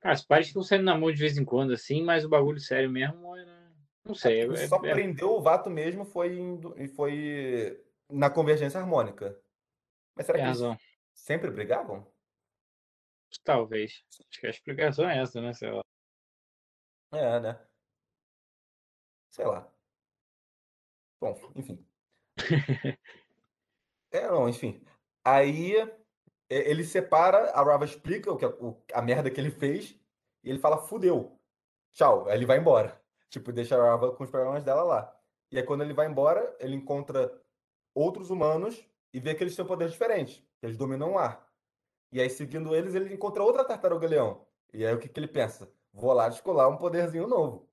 Cara, as partes ficam saindo na mão de vez em quando, assim, mas o bagulho sério mesmo era. Não sei. Ele é- só é- prendeu o Vato mesmo foi, em- e foi na convergência harmônica. Mas será tem que eles razão. sempre brigavam? Talvez. Acho que a explicação é essa, né? Sei lá. É, né? Sei lá. Bom, enfim. É, não, enfim. Aí é, ele separa, a Rava explica o que, o- a merda que ele fez, e ele fala, fudeu. Tchau. Aí ele vai embora. Tipo, deixa a Rava com os problemas dela lá. E aí quando ele vai embora, ele encontra outros humanos e vê que eles têm poderes diferentes, que eles dominam o ar. E aí, seguindo eles, ele encontra outra tartaruga-leão. E aí o que, que ele pensa? Vou lá descolar um poderzinho novo.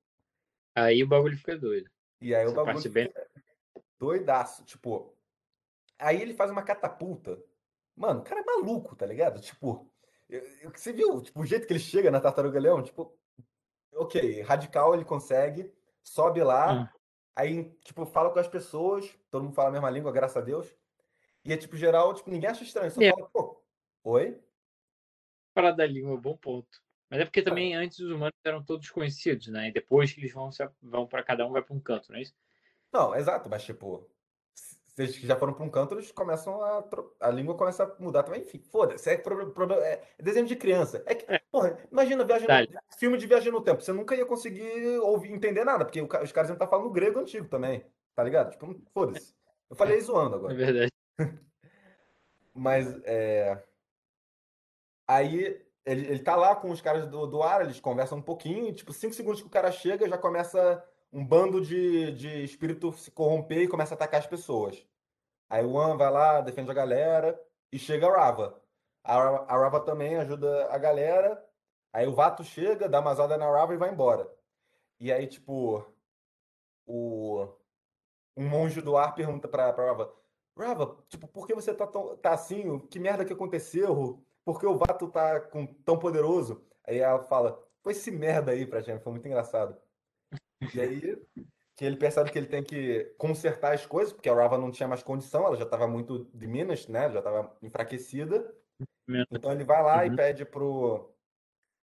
Aí o bagulho fica doido. E aí o Essa bagulho parte bem- fica doidaço. Tipo, aí ele faz uma catapulta. Mano, o cara é maluco, tá ligado? Tipo, eu- eu- você viu tipo, o jeito que ele chega na Tartaruga Leão? Tipo, ok, radical ele consegue, sobe lá, Hum. Aí, tipo, fala com as pessoas, todo mundo fala a mesma língua, graças a Deus. E é tipo, geral, tipo, ninguém acha estranho, só É. fala, pô, oi? Parada da língua, bom ponto. Mas é porque também antes os humanos eram todos conhecidos, né? E depois que eles vão, se- vão para cada um vai para um canto, não é isso? Não, exato, mas tipo, se eles já foram pra um canto, eles começam a. A língua começa a mudar também. Enfim, foda-se. É, proble- é desenho de criança. É que, porra, imagina viagem Tá. no, filme de viagem no tempo. Você nunca ia conseguir ouvir, entender nada, porque os caras iam estar falando grego antigo também. Tá ligado? Tipo, foda-se. Eu falei zoando É agora. verdade. Mas é. Aí ele, ele tá lá com os caras do, do ar, eles conversam um pouquinho, e, tipo, cinco segundos que o cara chega, já começa um bando de, de espírito se corromper e começa a atacar as pessoas. Aí o One vai lá, defende a galera, e chega a Rava. A, a Rava também ajuda a galera. Aí o Vato chega, dá uma zoada na Rava e vai embora. E aí, tipo, o, um monge do ar pergunta pra, pra Rava: Rava, tipo, por que você tá, tão, tá assim? Que merda que aconteceu? Por que o Vato tá com, tão poderoso? Aí ela fala: Foi esse merda aí pra gente, foi muito engraçado. E aí que ele percebe que ele tem que consertar as coisas, porque a Rava não tinha mais condição, ela já estava muito diminished, né? Já estava enfraquecida. Então ele vai lá e Uhum. pede pro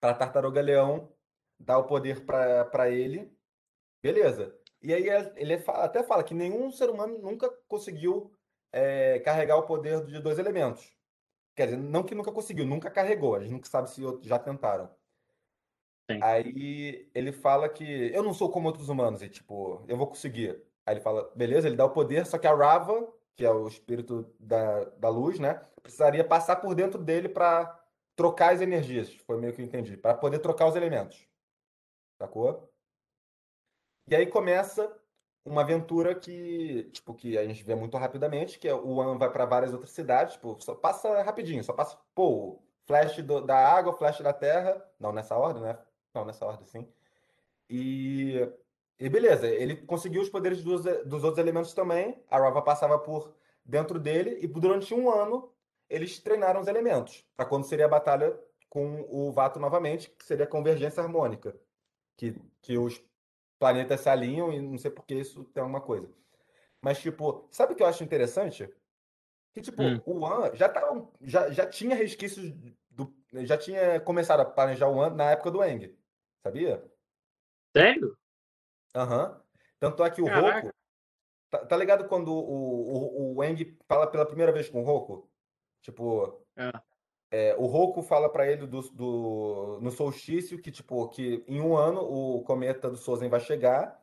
para Tartaruga Leão dar o poder para ele. Beleza. E aí ele fala- até fala que nenhum ser humano nunca conseguiu é, carregar o poder de dois elementos. Quer dizer, não que nunca conseguiu, nunca carregou. A gente nunca sabe se já tentaram. Sim. Aí ele fala que eu não sou como outros humanos e tipo, eu vou conseguir. Aí ele fala, beleza, ele dá o poder, só que a Rava, que é o espírito da, da luz, né? Precisaria passar por dentro dele para trocar as energias. Foi meio que eu entendi. Para poder trocar os elementos. Sacou? E aí começa uma aventura que, tipo, que a gente vê muito rapidamente, que é o One vai para várias outras cidades, tipo, só passa rapidinho, só passa, pô, flash do, da água, flash da terra, não nessa ordem, né? Não nessa ordem, sim. E, e beleza, ele conseguiu os poderes dos, dos outros elementos também, a Rava passava por dentro dele, e durante um ano eles treinaram os elementos, para quando seria a batalha com o Vato novamente, que seria a convergência harmônica, que, que os planetas se alinham e não sei por que isso tem alguma coisa. Mas, tipo, sabe o que eu acho interessante? Que, tipo, hum. o One já, tava, já, já tinha resquícios do. Já tinha começado a planejar o One na época do Eng. Sabia? Sério? Aham. Uhum. Tanto é que o Roku. Tá, tá, ligado quando o, o, o Eng fala pela primeira vez com o Roku? Tipo. É. É, o Roku fala para ele do, do, no solstício que, tipo, que em um ano o cometa do Sozen vai chegar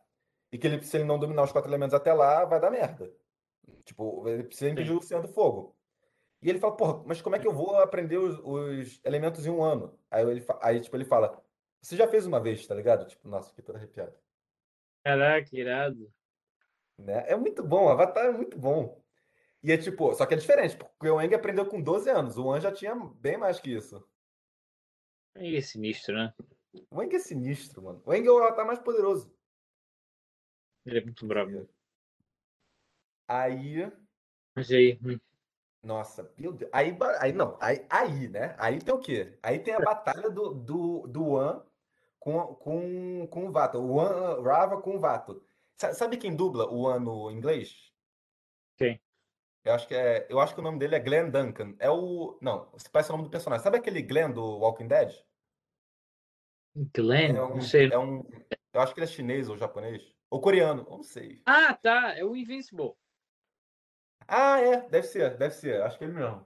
e que ele, se ele não dominar os quatro elementos até lá, vai dar merda. Tipo, ele precisa impedir Sim. o Oceano do Fogo. E ele fala, porra, mas como é que eu vou aprender os, os elementos em um ano? Aí ele, aí, tipo, ele fala, você já fez uma vez, tá ligado? Tipo, nossa, fiquei todo arrepiado. Caraca, irado. Né? É muito bom, Avatar é muito bom. E é tipo, só que é diferente, porque o Eng aprendeu com 12 anos, o An já tinha bem mais que isso. O Eng é sinistro, né? O Eng é sinistro, mano. O Eng é o Avatar mais poderoso. Ele é muito bravo. Aí. Mas aí. Hum. Nossa, meu Deus. Aí, aí não, aí, aí, né? Aí tem o quê? Aí tem a batalha do, do, do One com, com, com o Vato. O One, Rava com o Vato. Sabe quem dubla o One no inglês? Quem? Eu acho que é. Eu acho que o nome dele é Glenn Duncan. É o. Não, parece o nome do personagem. Sabe aquele Glenn do Walking Dead? Glenn? É um, não sei. É um, eu acho que ele é chinês ou japonês. Ou coreano, não sei. Ah, tá. É o Invincible. Ah, é, deve ser, deve ser. Acho que é ele mesmo.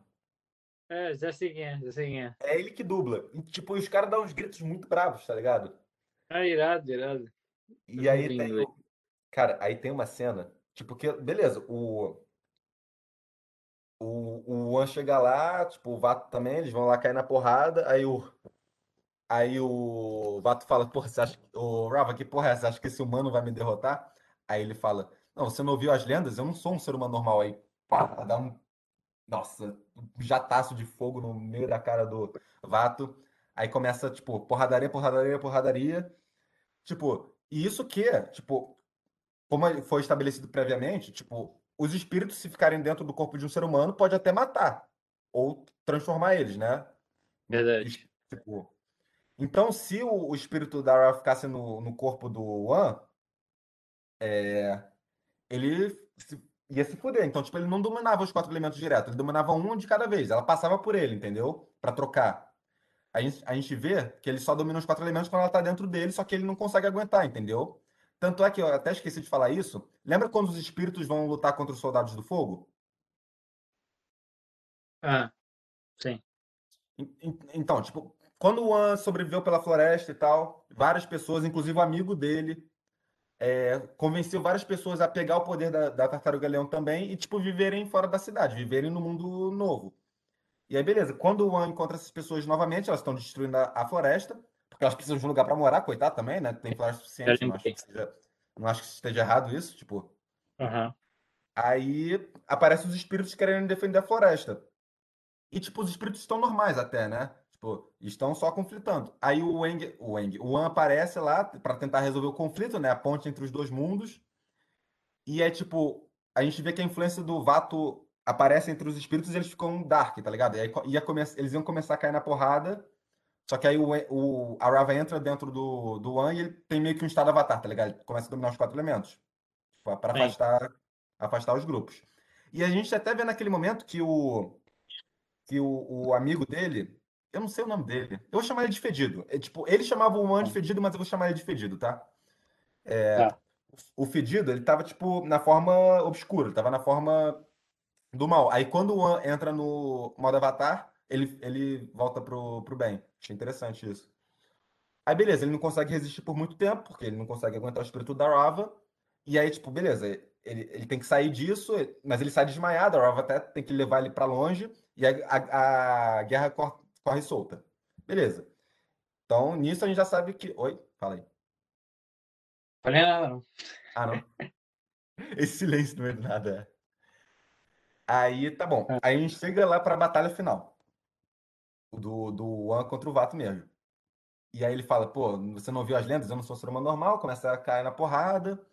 É, já sei quem é, já sei quem é. É ele que dubla. E, tipo, os caras dão uns gritos muito bravos, tá ligado? Ah, irado, irado. E aí tem. O... Cara, aí tem uma cena. Tipo, que. Beleza, o. O, o One chega lá, tipo, o Vato também, eles vão lá cair na porrada, aí o. Aí o Vato fala, porra, você acha. O Rava, que porra é essa? Você acha que esse humano vai me derrotar? Aí ele fala, não, você não ouviu as lendas? Eu não sou um ser humano normal. Aí pá, dá um. Nossa, jataço de fogo no meio da cara do Vato. Aí começa, tipo, porradaria, porradaria, porradaria. Tipo, e isso que, tipo, como foi estabelecido previamente, tipo, os espíritos, se ficarem dentro do corpo de um ser humano, pode até matar ou transformar eles, né? Verdade. Tipo, então, se o, o espírito da Ra ficasse no, no corpo do One, é, ele se, ia se fuder. Então, tipo, ele não dominava os quatro elementos direto, ele dominava um de cada vez. Ela passava por ele, entendeu? Para trocar. A gente, a gente vê que ele só domina os quatro elementos quando ela tá dentro dele, só que ele não consegue aguentar, entendeu? Tanto é que eu até esqueci de falar isso. Lembra quando os espíritos vão lutar contra os soldados do fogo? Ah, sim. Então, tipo, quando o An sobreviveu pela floresta e tal, várias pessoas, inclusive o amigo dele, é, convenceu várias pessoas a pegar o poder da, da Tartaruga Leão também e, tipo, viverem fora da cidade, viverem no mundo novo. E aí, beleza, quando o An encontra essas pessoas novamente, elas estão destruindo a, a, floresta, porque elas precisam de um lugar para morar, coitado também, né? Tem floresta suficiente, não acho, que seja, não acho que esteja errado isso, tipo. Uhum. Aí aparecem os espíritos querendo defender a floresta. E, tipo, os espíritos estão normais até, né? Tipo, estão só conflitando. Aí o Wang, o Wang, o An aparece lá para tentar resolver o conflito, né? A ponte entre os dois mundos. E é tipo, a gente vê que a influência do Vato aparece entre os espíritos e eles ficam dark, tá ligado? E aí ia come... eles iam começar a cair na porrada. Só que aí o, o a Rava entra dentro do, do An e ele tem meio que um estado avatar, tá ligado? Ele começa a dominar os quatro elementos. Tipo, para afastar, afastar os grupos. E a gente até vê naquele momento que o que o, o amigo dele eu não sei o nome dele. Eu vou chamar ele de Fedido. É, tipo, ele chamava o humano de tá. Fedido, mas eu vou chamar ele de Fedido, tá? É, tá. O Fedido, ele tava, tipo, na forma obscura. Ele tava na forma do mal. Aí, quando o One entra no modo Avatar, ele, ele volta pro, pro bem. Achei interessante isso. Aí, beleza, ele não consegue resistir por muito tempo, porque ele não consegue aguentar o espírito da Rava. E aí, tipo, beleza, ele, ele tem que sair disso, mas ele sai desmaiado, a Rava até tem que levar ele para longe, e a, a, a guerra corre, corre, solta. Beleza. Então, nisso a gente já sabe que. Oi, fala aí. Falei nada, não. Ah, não? Esse silêncio não é nada. Aí, tá bom. É. Aí a gente chega lá pra batalha final. Do, do One contra o Vato mesmo. E aí ele fala, pô, você não viu as lendas? Eu não sou ser humano normal. Começa a cair na porrada.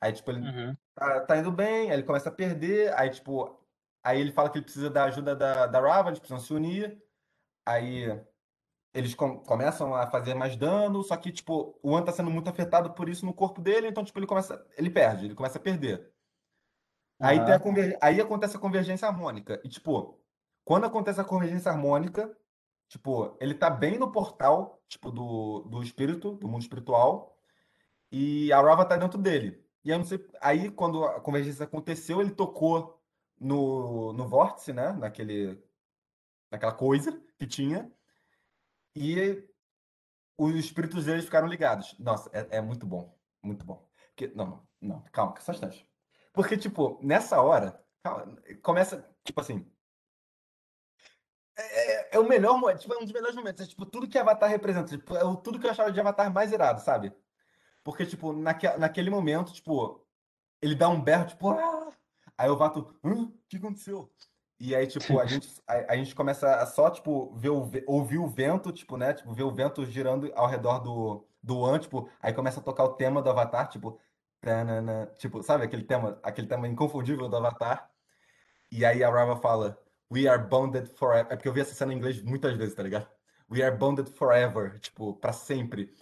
Aí, tipo, ele Uhum. tá, tá indo bem, aí ele começa a perder. Aí, tipo, aí ele fala que ele precisa da ajuda da, da Rava, eles precisam se unir. Aí eles com- começam a fazer mais dano, só que, tipo, o One tá sendo muito afetado por isso no corpo dele, então, tipo, ele começa, ele perde, ele começa a perder. Aí, tem a conver- aí acontece a convergência harmônica. E, tipo, quando acontece a convergência harmônica, tipo, ele tá bem no portal, tipo, do, do espírito, do mundo espiritual, e a Rava tá dentro dele. E eu não sei. Aí, quando a convergência aconteceu, ele tocou no, no vórtice, né? Naquele, naquela coisa que tinha. E os espíritos deles ficaram ligados. Nossa, é, é muito bom. Muito bom. Porque, não, não, calma, só um instante. Porque, tipo, nessa hora, calma, começa, tipo assim. É, é- é o melhor momento, tipo, é um dos melhores momentos. É tipo, tudo que Avatar representa. Tipo, é tudo que eu achava de Avatar mais irado, sabe? Porque, tipo, naque, naquele momento, tipo, ele dá um berro, tipo, ah! Aí o Vato, "Hã? o que aconteceu? E aí, tipo, a gente, a, a gente começa a só, tipo, ver o, ouvir o vento, tipo, né? Tipo, ver o vento girando ao redor do, do An, tipo, aí começa a tocar o tema do Avatar, tipo, tanana, tipo, sabe aquele tema, aquele tema inconfundível do Avatar? E aí a Rava fala, We are bonded forever. É porque eu vi essa cena em inglês muitas vezes, tá ligado? We are bonded forever, tipo, pra sempre.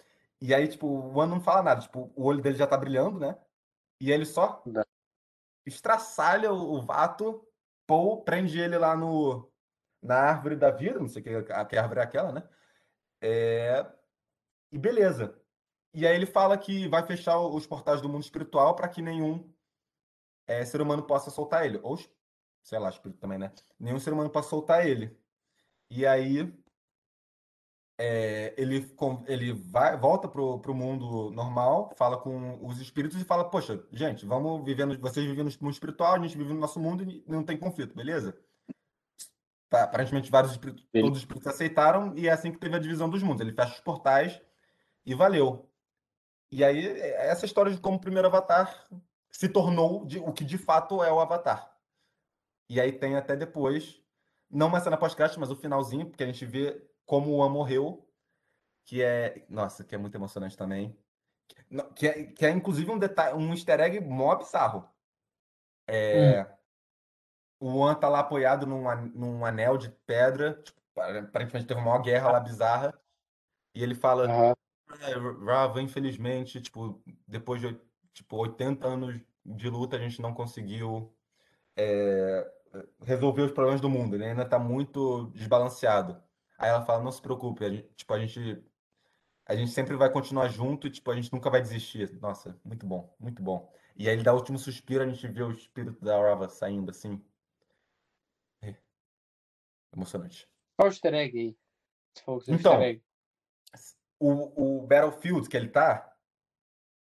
E aí, tipo, o One não fala nada, tipo, o olho dele já tá brilhando, né? E ele só estraçalha o, o Vato, Paul prende ele lá no, na árvore da vida, não sei que, a- que árvore é aquela, né? É, e beleza. E aí ele fala que vai fechar os portais do mundo espiritual para que nenhum é, ser humano possa soltar ele. Ou, sei lá, espírito também, né? Nenhum ser humano possa soltar ele. E aí é, ele, ele vai, volta pro, pro mundo normal, fala com os espíritos e fala, poxa, gente, vamos viver, no, vocês vivem no mundo espiritual, a gente vive no nosso mundo e não tem conflito, beleza? Tá, aparentemente vários espíritos, todos os espíritos aceitaram e é assim que teve a divisão dos mundos. Ele fecha os portais e valeu. E aí, é essa história de como o primeiro Avatar se tornou de- o que de fato é o Avatar. E aí tem até depois, não uma cena pós-crédito, mas o finalzinho, porque a gente vê como o An morreu, que é, nossa, que é muito emocionante também. Que é, que é inclusive um detalhe, um easter egg mó bizarro. É, O An tá lá apoiado num, num anel de pedra, tipo, aparentemente teve uma maior guerra lá bizarra, e ele fala, Aham. É, Rava, infelizmente, tipo, depois de tipo, 80 anos de luta, a gente não conseguiu é, resolver os problemas do mundo. Ele ainda tá muito desbalanceado. Aí ela fala, não se preocupe, a gente, tipo, a gente, a gente sempre vai continuar junto e, tipo, a gente nunca vai desistir. Nossa, muito bom, muito bom. E aí ele dá o último suspiro, a gente vê o espírito da Rava saindo, assim. É. Emocionante. Qual o easter egg aí? Então. O, o Battlefield que ele tá,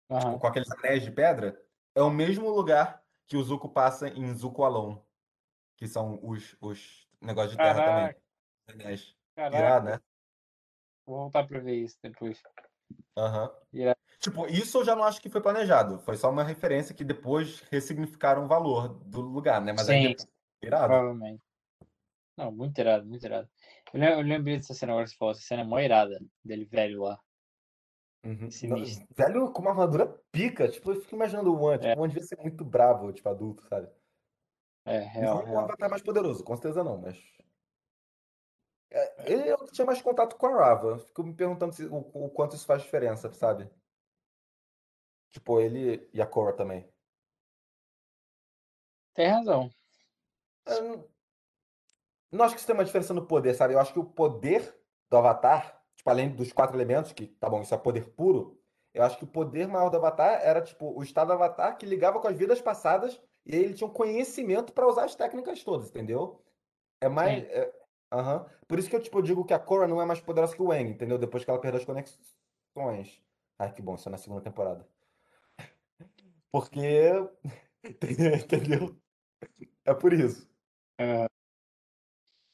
tipo, Aham. com aqueles anéis de pedra, é o mesmo lugar que o Zuko passa em Zuko Alone, que são os, os negócios de terra também. Caraca, Anéis. Caraca. Irado, né? Vou voltar pra ver isso depois. Aham. Irado. Tipo, isso eu já não acho que foi planejado. Foi só uma referência que depois ressignificaram o valor do lugar, né? Mas aí Sim, depois, irado. provavelmente. Não, muito irado, muito irado. Eu eu lembrei dessa cena agora que você falou. Essa cena é mó irada. Dele velho lá. Uhum. Sinistro. Velho com uma armadura pica. Tipo, eu fico imaginando o One. Tipo, É. o One devia ser muito bravo, tipo, adulto, sabe? É, real, Não o real. Avatar mais poderoso, com certeza não, mas. É, ele é o que tinha mais contato com a Rava. Fico me perguntando se- o, o quanto isso faz diferença, sabe? Tipo, ele e a Korra também. Tem razão. Eu não, não acho que isso tem uma diferença no poder, sabe? Eu acho que o poder do Avatar, tipo, além dos quatro elementos, que tá bom, isso é poder puro, eu acho que o poder maior do Avatar era, tipo, o estado do Avatar que ligava com as vidas passadas e aí ele tinha um conhecimento para usar as técnicas todas, entendeu? É mais. É- Aham. Por isso que eu, tipo, digo que a Korra não é mais poderosa que o Aang, entendeu? Depois que ela perdeu as conexões. Ai, que bom, isso é na segunda temporada. Porque. Entendeu? É por isso.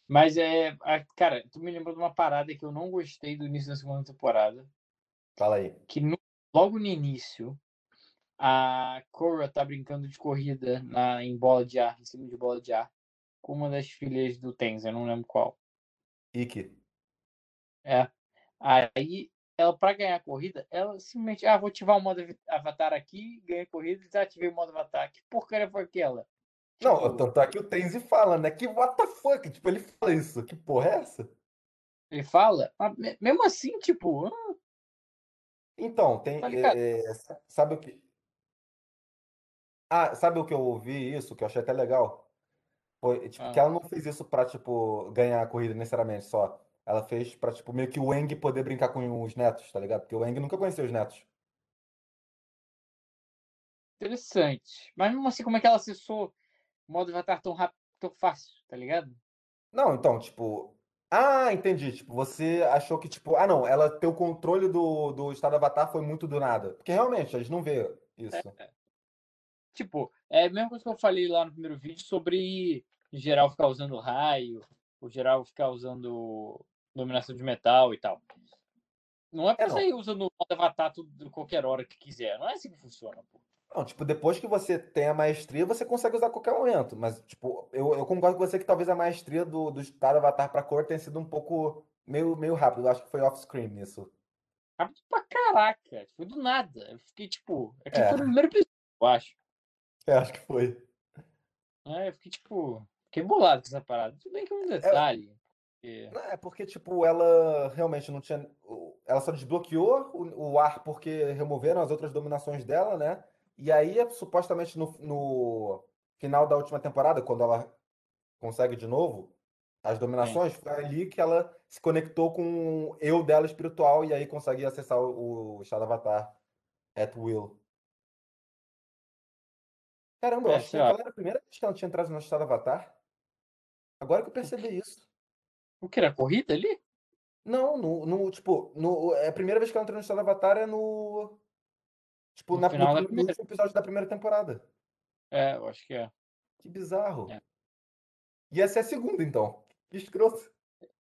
Mas é. Cara, tu me lembrou de uma parada que eu não gostei do início da segunda temporada. Fala aí. Que no- logo no início, a Korra tá brincando de corrida na, em bola de ar, em cima de bola de ar, com uma das filhas do Tenzin, eu não lembro qual. Ikki. É. Aí, ela, pra ganhar a corrida, ela simplesmente, ah, vou ativar o modo avatar aqui, ganhei a corrida, desativei o modo avatar. Que porcaria foi aquela? Não, Tipo, tanto é que o Tenzi fala, né? Que what the fuck? Tipo, ele fala isso. Que porra é essa? ele fala, mas me- mesmo assim, tipo, ah, Então, tem. tá é, é, sabe o que. Ah, sabe o que eu ouvi isso, que eu achei até legal? Foi, tipo, que Ah, ela não fez isso pra, tipo, ganhar a corrida necessariamente só. Ela fez pra, tipo, meio que o Aang poder brincar com os netos, tá ligado? Porque o Aang nunca conheceu os netos. interessante. Mas mesmo assim, como é que ela acessou o modo avatar tão rápido, tão fácil, tá ligado? Não, então, tipo. Ah, entendi. Tipo, você achou que, tipo, ah, não, ela ter o controle do, do estado avatar foi muito do nada. Porque realmente, a gente não vê isso. Tipo, é a mesma coisa que eu falei lá no primeiro vídeo sobre geral ficar usando raio, o geral ficar usando dominação de metal e tal. Não é pra É, sair usando o avatar tudo, qualquer hora que quiser. Não é assim que funciona, pô. Não, tipo, depois que você tem a maestria, você consegue usar a qualquer momento. Mas, tipo, eu, eu concordo com você que talvez a maestria do, do estado avatar pra cor tenha sido um pouco meio, meio rápido. Eu acho que foi off-screen isso. Rápido pra caraca. Foi do nada. Eu fiquei tipo. É que É. foi no primeiro episódio, eu acho. Eu acho que foi. É, eu fiquei tipo. Fiquei bolado com essa parada. Tudo bem que é um detalhe. porque- Não, É porque, tipo, ela realmente não tinha. Ela só desbloqueou o, o ar porque removeram as outras dominações dela, né? E aí, supostamente, no, no final da última temporada, quando ela consegue de novo as dominações, foi ali que ela se conectou com o eu dela espiritual e aí consegue acessar o, o estado avatar at will. Caramba, eu É, acho que aquela era a primeira vez que ela tinha entrado no estado avatar. Agora que eu percebi isso. O que era? Corrida ali? Não, no, no, tipo, no, é a primeira vez que ela entrou no estado avatar é no. Tipo, No na, final no, da no primeira. último episódio da primeira temporada. É, eu acho que é. Que bizarro. É. E essa é a segunda, então. Que escroto.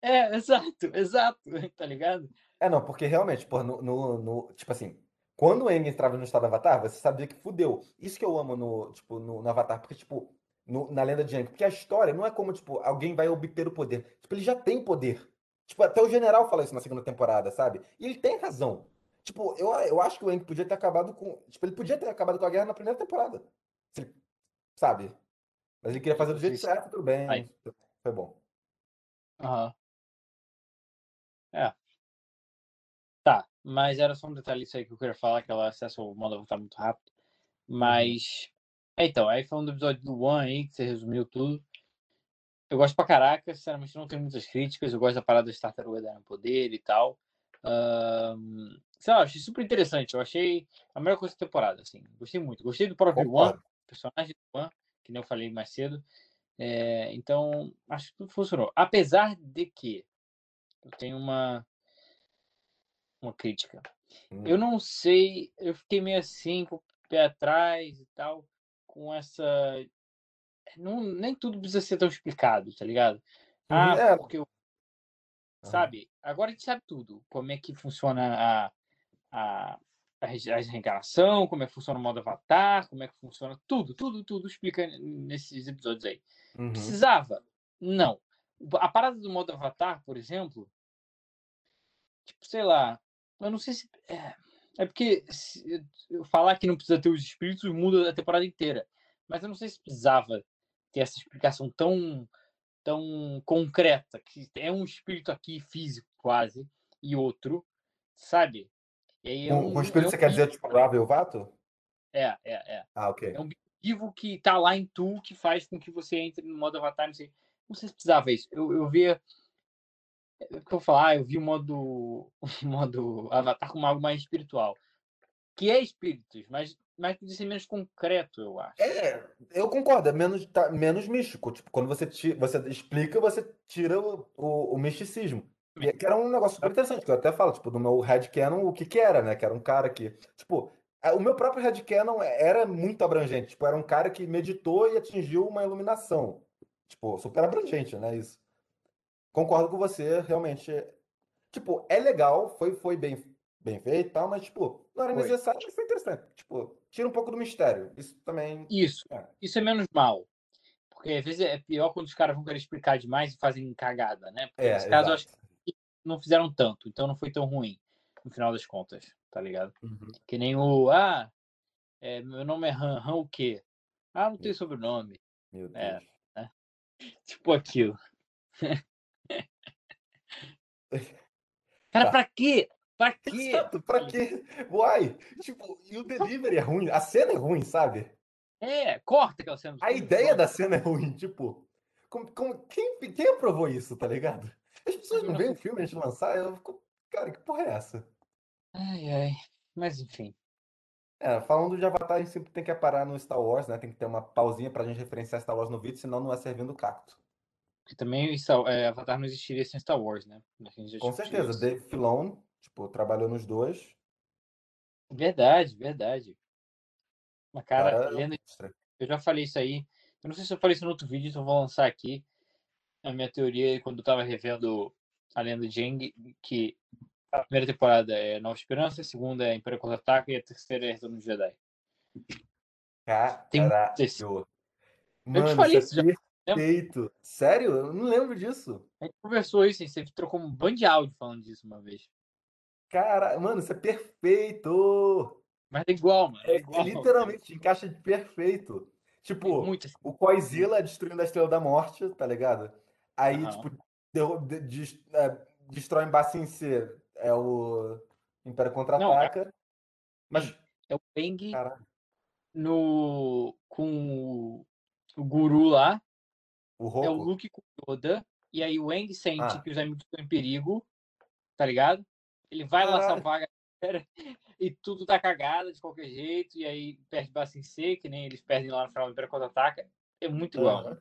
É, exato, exato, tá ligado? É, não, porque realmente, pô, no, no, no- tipo assim, quando o Aang entrava no estado Avatar, você sabia que fudeu. Isso que eu amo no, tipo, no, no Avatar, porque, tipo, no- na lenda de Aang, porque a história não é como, tipo, alguém vai obter o poder. Tipo, ele já tem poder. Tipo, até o general fala isso na segunda temporada, sabe? E ele tem razão. Tipo, eu, eu acho que o Aang podia ter acabado com. Tipo, ele podia ter acabado com a guerra na primeira temporada. Ele- Sabe? Mas ele queria fazer do jeito certo, tudo bem. Aí. Foi bom. Aham. É. Mas era só um detalhe isso aí que eu queria falar, que ela acessa o modo avatar muito rápido. Mas. É, então, aí falando do episódio do One aí, que você resumiu tudo. Eu gosto pra caraca, sinceramente não tenho muitas críticas. Eu gosto da parada de tartaruga dando poder e tal. Ahn, sei lá, achei super interessante. Eu achei a melhor coisa da temporada, assim. Gostei muito. Gostei do próprio One, Concordo. personagem do One, que nem eu falei mais cedo. É, então, acho que tudo funcionou. Apesar de que eu tenho uma, uma crítica. Hum. Eu não sei, eu fiquei meio assim, com o pé atrás e tal, com essa. Não, nem tudo precisa ser tão explicado, tá ligado? Ah, Uhum, é. porque eu. Sabe? Agora a gente sabe tudo. Como é que funciona a, a, a reencarnação, como é que funciona o modo avatar, como é que funciona tudo, tudo, tudo explica nesses episódios aí. Uhum. Precisava? Não. A parada do modo avatar, por exemplo, tipo, sei lá, eu não sei se. É, é porque se eu falar que não precisa ter os espíritos muda a temporada inteira. Mas eu não sei se precisava ter essa explicação tão, tão concreta, que é um espírito aqui físico quase, e outro, sabe? E é um, é espírito um você quer dizer, tipo, Ravel Vato? É, é, é. Ah, ok. É um vivo que tá lá em tu que faz com que você entre no modo avatar, não sei. Não sei se precisava isso. Eu, eu via. É que eu vou falar, eu vi o modo, o modo avatar como algo mais espiritual. Que é espíritos, mas, mas podia ser menos concreto, eu acho. É, eu concordo, é menos, tá, menos místico. Tipo, quando você, ti- você explica, você tira o, o, o misticismo. Que, que era um negócio super interessante, que eu até falo, tipo, do meu headcanon, o que que era, né? Que era um cara que, tipo, O meu próprio headcanon era muito abrangente. Tipo, era um cara que meditou e atingiu uma iluminação. Tipo, super abrangente, né? Isso. Concordo com você, realmente. Tipo, é legal, foi, foi bem, bem feito e tal, mas, tipo, não era Foi. necessário, mas foi interessante. Tipo, tira um pouco do mistério. Isso também. Isso. É. Isso é menos mal. Porque às vezes é pior quando os caras vão querer explicar demais e fazem cagada, né? Porque É, nesse caso eu acho que não fizeram tanto, então não foi tão ruim, no final das contas, tá ligado? Uhum. Que nem o. Ah, é, meu nome é Han. Han o quê? Ah, não tem sobrenome. Meu Deus. É. Tipo aquilo. Cara, Tá. pra quê? Pra quê? Exato, pra quê? Uai! Tipo, e o delivery é ruim, a cena é ruim, sabe? É, corta aquela cena. A ideia da cena é ruim, tipo. Como, como- quem, quem aprovou isso, tá ligado? As pessoas não veem o filme antes de lançar, eu fico. Cara, que porra é essa? Ai, ai. Mas enfim. É, falando de Avatar, a gente sempre tem que parar no Star Wars, né? Tem que ter uma pausinha pra gente referenciar Star Wars no vídeo, senão não é servindo cacto. Porque também Star- é, Avatar não existiria sem Star Wars, né? Com certeza, isso. Dave Filoni, tipo, trabalhou nos dois. Verdade, verdade. Mas, cara, Cara. Eu já falei isso aí. Eu não sei se eu falei isso no outro vídeo, então eu vou lançar aqui. A minha teoria, quando eu tava revendo a lenda de Aang, que a primeira temporada é Nova Esperança, a segunda é Império Contra-Ataca e a terceira é Retorno de Jedi. Tem muito desse. Caralho. te Mano, falei isso já, perfeito. Sério? Eu não lembro disso. A gente conversou isso, você trocou um bando de áudio falando disso uma vez. Cara, mano, isso é perfeito. Mas é igual, mano. É É, igual. literalmente, encaixa de perfeito. Tipo, assim. o Coizilla destruindo a Estrela da Morte, tá ligado? Aí, Aham. tipo, derru- de- des- é, destrói em C, é o Império Contra-Ataca. Mas, É o caralho, no... com o- o guru lá, o é o Roku. Luke com o Yoda, e aí o Aang sente Ah. que os amigos estão em perigo, tá ligado? Ele vai lá Caralho. salvar a galera e tudo tá cagado de qualquer jeito, e aí perde Bassin C, que nem eles perdem lá no final do Império Contra-Ataca. É muito igual.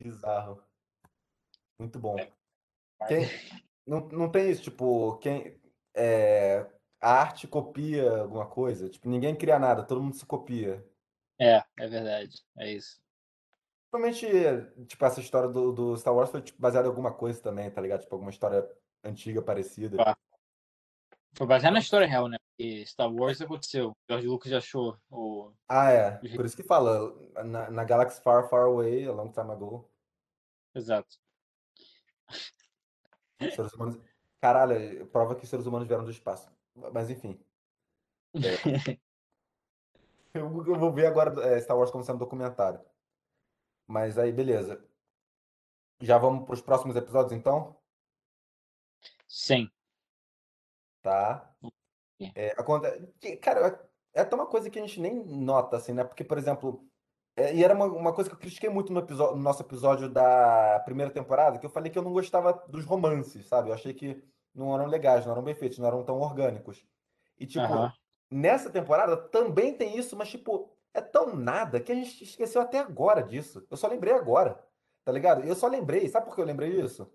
Bizarro. Muito bom. É. Quem, não, não tem isso, tipo, quem é, a arte copia alguma coisa, tipo, ninguém cria nada, todo mundo se copia. É, é verdade. É isso. Provavelmente, tipo, essa história do, do Star Wars foi tipo, baseada em alguma coisa também, tá ligado? Tipo, alguma história antiga, parecida. Claro. Foi baseado na história real, né? Porque Star Wars aconteceu. George Lucas achou o. Ah, é. Por isso que fala, na, na Galaxy Far, Far Away, a long time ago, Exato. seres humanos... Caralho, prova que os seres humanos vieram do espaço. Mas, enfim. Eu, eu vou ver agora é, Star Wars como sendo documentário. Mas aí, beleza. Já vamos pros próximos episódios, então? Sim. Tá. É, Cara, é até uma coisa que a gente nem nota, assim, né? Porque, por exemplo, é, e era uma, uma coisa que eu critiquei muito no, episódio, no nosso episódio da primeira temporada, que eu falei que eu não gostava dos romances, sabe? Eu achei que não eram legais, não eram bem feitos, não eram tão orgânicos. E, tipo, nessa temporada também tem isso, mas, tipo, é tão nada que a gente esqueceu até agora disso. Eu só lembrei agora, tá ligado? Eu só lembrei, sabe por que eu lembrei disso?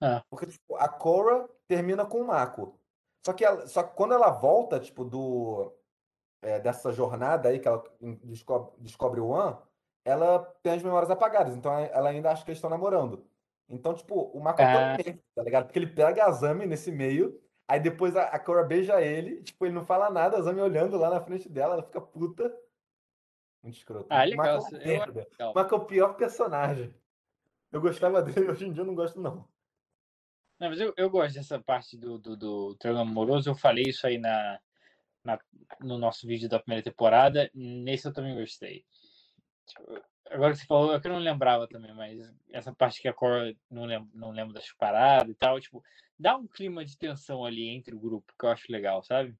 Ah. Porque, tipo, a Korra termina com o Mako. Só que, ela- só que quando ela volta, tipo, do, é, dessa jornada aí que ela descobre, descobre o One, ela tem as memórias apagadas. Então ela- ainda acha que eles estão namorando. Então, tipo, o Mako é tão Ah. merda, tá ligado? Porque ele pega a Azami nesse meio, aí depois a, a Korra beija ele, tipo, ele não fala nada, a Azami olhando lá na frente dela, ela fica puta. Muito escroto. Ah, O legal. Mako é merda. legal. É o pior personagem. Eu gostava dele, hoje em dia eu não gosto, não. Não, mas eu, eu gosto dessa parte do, do, do triângulo amoroso. Eu falei isso aí na, na- no nosso vídeo da primeira temporada. Nesse eu também gostei. Tipo, Agora que você falou, é que eu não lembrava também, mas essa parte que a Cora não lembra, não lembra das paradas e tal, tipo, dá um clima de tensão ali entre o grupo que eu acho legal, sabe?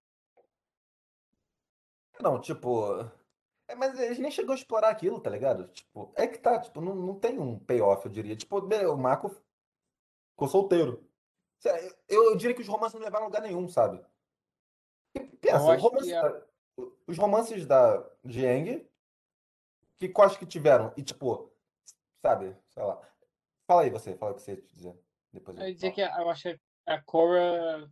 Não, tipo. É, mas eles nem chegou a explorar aquilo, tá ligado? Tipo, é que tá, tipo, não, não tem um payoff, eu diria. Tipo, o Mako ficou solteiro. Eu, eu diria que os romances não levaram a lugar nenhum, sabe? E pensa, romance da- os romances da Jiang, que quais que tiveram? E tipo, sabe, sei lá. Fala aí você, fala o que você ia te dizer. Depois Eu ia eu dizer falo. que eu acho que a Cora.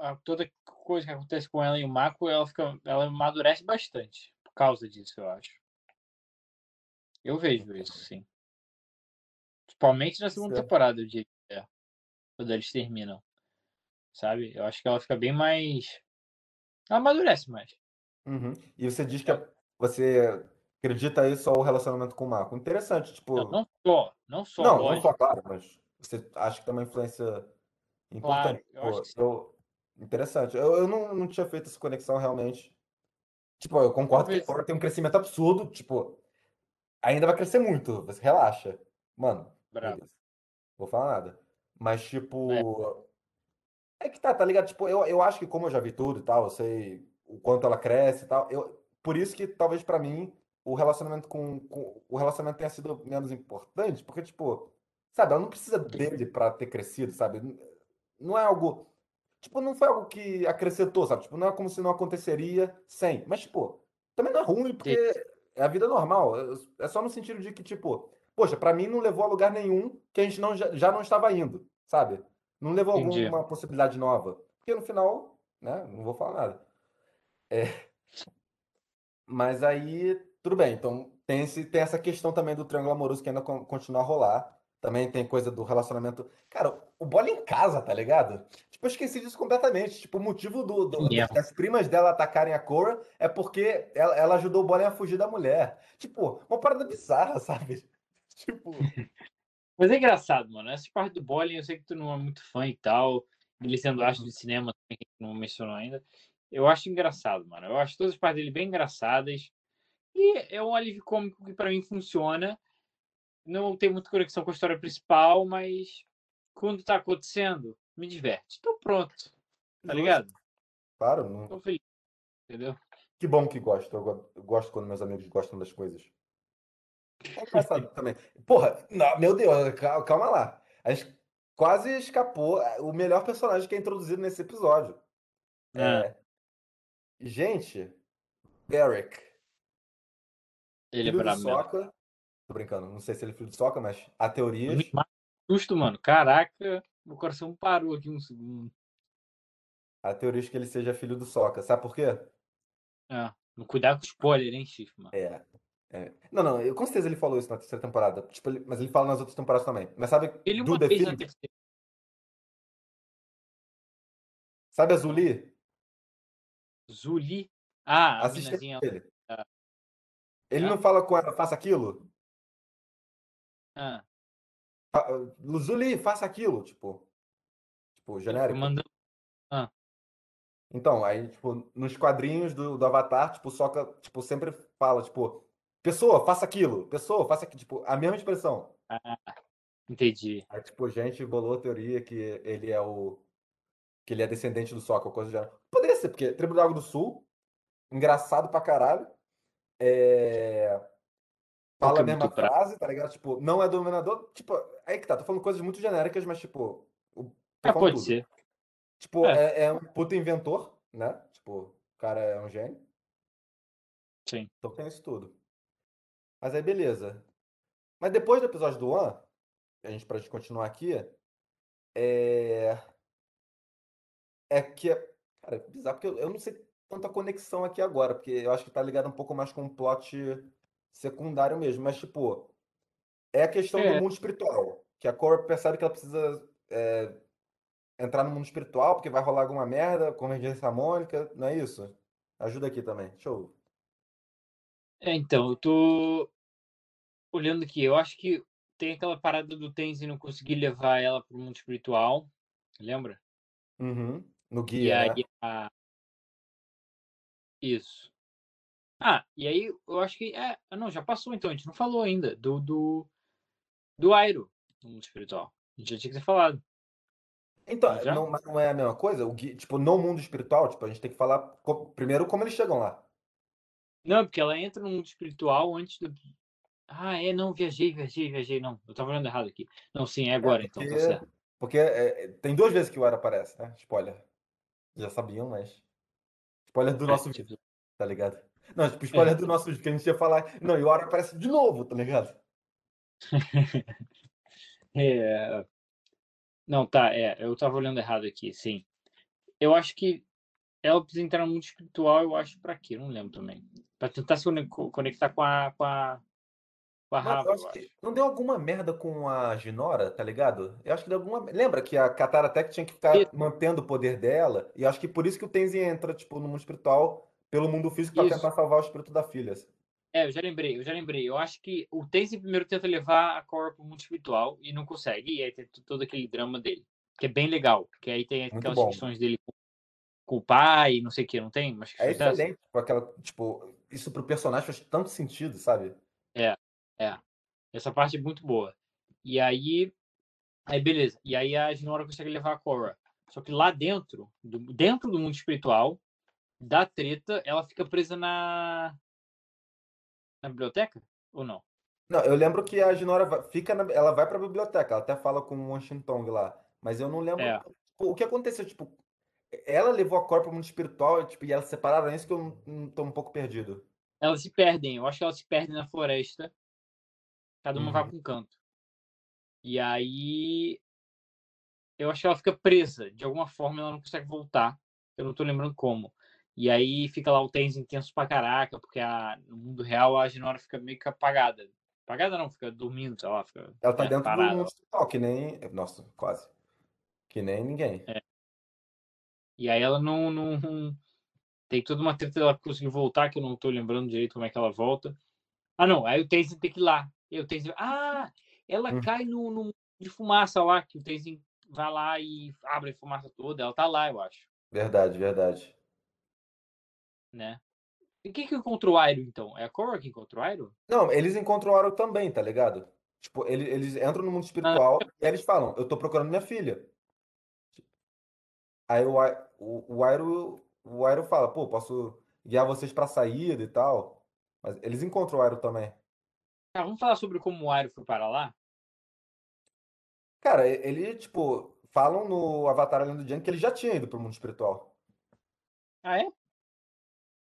A, toda coisa que acontece com ela e o Mako, ela fica, ela amadurece bastante por causa disso, eu acho. Eu vejo isso, sim. Principalmente na segunda Certo. temporada, eu diria, é, quando eles terminam. Sabe? Eu acho que ela fica bem mais. Ela amadurece mais. Uhum. E você diz que você acredita isso ao relacionamento com o Marco. Interessante, tipo. Não, não só, não só, Não, não lógico. só, claro, mas você acha que tem uma influência importante. eu acho Pô, que sim. eu- Interessante. Eu, eu não, não tinha feito essa conexão realmente. Tipo, eu concordo que tem um crescimento absurdo. Tipo, ainda vai crescer muito. Você relaxa. Mano. Vou falar nada. Mas, tipo. É que tá, tá ligado? Tipo, eu, eu acho que como eu já vi tudo e tal, eu sei o quanto ela cresce e tal. Eu, por isso que talvez pra mim o relacionamento com, com o relacionamento tenha sido menos importante, porque tipo, sabe, ela não precisa dele pra ter crescido, sabe? Não é algo tipo, não foi algo que acrescentou, sabe? Tipo, não é como se não aconteceria sem. Mas tipo, também não é ruim porque é a vida normal. É só no sentido de que tipo, poxa, pra mim não levou a lugar nenhum que a gente não já, não estava indo, sabe? Não levou a alguma possibilidade nova. Porque no final, né? Não vou falar nada. É. Mas aí, tudo bem. Então, tem, esse, tem essa questão também do triângulo amoroso que ainda con- continua a rolar. Também tem coisa do relacionamento. Cara, o bola em casa, tá ligado? Tipo, eu esqueci disso completamente. Tipo, o motivo do, do- Mesmo. das primas dela atacarem a Cora é porque ela, ela ajudou o Bolin a fugir da mulher. Tipo, uma parada bizarra, sabe? Tipo, Mas é engraçado, mano. Essa parte do bowling, eu sei que tu não é muito fã e tal. Ele sendo astro de cinema também, que não mencionou ainda. Eu acho engraçado, mano. Eu acho todas as partes dele bem engraçadas. E é um alívio cômico que pra mim funciona. Não tem muita conexão com a história principal, mas quando tá acontecendo, me diverte. Então pronto, tá ligado? claro, não- Tô feliz. Entendeu? que bom que gosto. Eu go- eu gosto quando meus amigos gostam das coisas. É engraçado também. Porra, não, meu Deus, cal- calma lá. A gente quase escapou o melhor personagem que é introduzido nesse episódio. Ah, Gente, Beric, ele é filho do brabo mesmo. Sokka. Tô brincando, não sei se ele é filho do Sokka, mas há teorias. Susto, mano. Caraca, meu coração parou aqui um segundo. Há teorias que ele seja filho do Sokka. Sabe por quê? Ah, no cuidado com o spoiler, hein, Chif, mano. É. é. Não, não, eu, com certeza ele falou isso na terceira temporada. Tipo, ele- mas ele fala nas outras temporadas também. Mas sabe Ele do uma The vez na terceira. Sabe a Zuli? Zuli. Ah, a Assiste minazinha. ele. Ah. Ele É? não fala com ela, faça aquilo? Ah, Zuli, faça aquilo, tipo. Tipo, genérico. mandando. Então, aí, tipo, nos quadrinhos do, do Avatar, tipo, o Sokka, tipo, sempre fala, tipo, pessoa, faça aquilo, pessoa, faça aquilo, tipo, a mesma expressão. Entendi. Aí, tipo, gente bolou a teoria que ele é o. que ele é descendente do ou coisa do gênero. Poderia ser, porque Tribo do Água do Sul, engraçado pra caralho. É. Fala a é mesma frase, tá ligado? Tipo, não é dominador. Tipo, aí que tá, tô falando coisas muito genéricas, mas, tipo. o- falando pode tudo. ser. Tipo, É. é, é um puta inventor, né? Tipo, o cara é um gênio. Sim. Então tem isso tudo. Mas aí, beleza. Mas depois do episódio do One, a gente, pra gente continuar aqui, é. É que. é- Cara, é bizarro, porque eu, eu não sei tanta conexão aqui agora, porque eu acho que tá ligado um pouco mais com um plot secundário mesmo. Mas, tipo, é a questão do É. mundo espiritual. Que a Cora percebe que ela precisa é, entrar no mundo espiritual, porque vai rolar alguma merda, convergência harmônica, não é isso? Ajuda aqui também. Show. É, então, eu tô olhando aqui. Eu acho que tem aquela parada do Tenzin não conseguir levar ela pro mundo espiritual. Lembra? Uhum. No E guia, aí né? a... Isso. Ah, e aí eu acho que. É, não, já passou então, a gente não falou ainda do, do, do Airo no mundo espiritual. A gente já tinha que ter falado. Então, Já? não, mas não é a mesma coisa? O tipo, no mundo espiritual, tipo, a gente tem que falar co- primeiro como eles chegam lá. Não, porque ela entra no mundo espiritual antes do. Ah, é, não, viajei, viajei, viajei. Não, eu tava olhando errado aqui. Não, sim, é agora então, tá porque certo. porque é, é, tem duas vezes que o Era aparece, né? Spoiler. Já sabiam, mas. Spoiler do É, nosso vídeo, tipo, tá ligado? Não, tipo, spoiler do nosso vídeo, que a gente ia falar. Não, e o Ara aparece de novo, tá ligado? é, Não, tá, é, eu tava olhando errado aqui, sim. Eu acho que ela precisa entrar no mundo espiritual, eu acho, pra quê? Eu não lembro também. Pra tentar se conectar com a, com a, com a Rava, acho, não deu alguma merda com a Ginora, tá ligado? Eu acho que deu alguma. Lembra que a Katara até tinha que ficar mantendo o poder dela? E acho que por isso que o Tenzin entra, tipo, no mundo espiritual, pelo mundo físico, pra Isso. tentar salvar o espírito da filha. É, eu já lembrei, eu já lembrei. Eu acho que o Tenzin primeiro tenta levar a Korra pro mundo espiritual e não consegue. E aí tem todo aquele drama dele, que é bem legal. Porque aí tem aquelas questões dele com, o pai, e não sei o que, não tem? Mas É dessa? excelente, tipo, aquela, tipo, isso pro personagem faz tanto sentido, sabe? Essa parte é muito boa. E aí, aí beleza. E aí a Jinora consegue levar a Korra. Só que lá dentro, do, dentro do mundo espiritual, da treta, ela fica presa na na biblioteca ou não? Não, eu lembro que a Ginora fica na, ela vai pra biblioteca, ela até fala com o Washington lá, mas eu não lembro É. tipo, o que aconteceu, tipo, ela levou a Cor pro mundo espiritual, tipo, e elas se separaram, é isso que eu tô um pouco perdido. Elas se perdem. Eu acho que elas se perdem na floresta. Cada uma vai Uhum. para um canto. E aí eu acho que ela fica presa. De alguma forma ela não consegue voltar. Eu não tô lembrando como. E aí fica lá o Tenzin intenso pra caraca, porque a, no mundo real a Ginora fica meio que apagada. Apagada não, fica dormindo, sei lá, fica Ela tá né, dentro do parada. mundo espiritual, que nem, nossa, quase, que nem ninguém. E aí ela não, não. Tem toda uma treta dela conseguir voltar, que eu não tô lembrando direito como é que ela volta. Ah, não. Aí o Tenzin tem que ir lá. E o Tenzin. Ah! Ela Hum. cai no, no de fumaça lá, que o Tenzin vai lá e abre a fumaça toda. Ela tá lá, eu acho. Verdade, verdade. Né? E quem que encontrou o Airo, então? É a Korra que encontrou o Airo? Não, eles encontram o Aro também, tá ligado? Tipo, ele- eles entram no mundo espiritual e aí eles falam, eu tô procurando minha filha. Aí o, o, o Airo, o Airo fala, pô, posso guiar vocês pra saída e tal. Mas eles encontram o Airo também. Ah, vamos falar sobre como o Airo foi para lá? Cara, e- ele, tipo, falam no Avatar Além do Jane que ele já tinha ido pro mundo espiritual. Ah, é?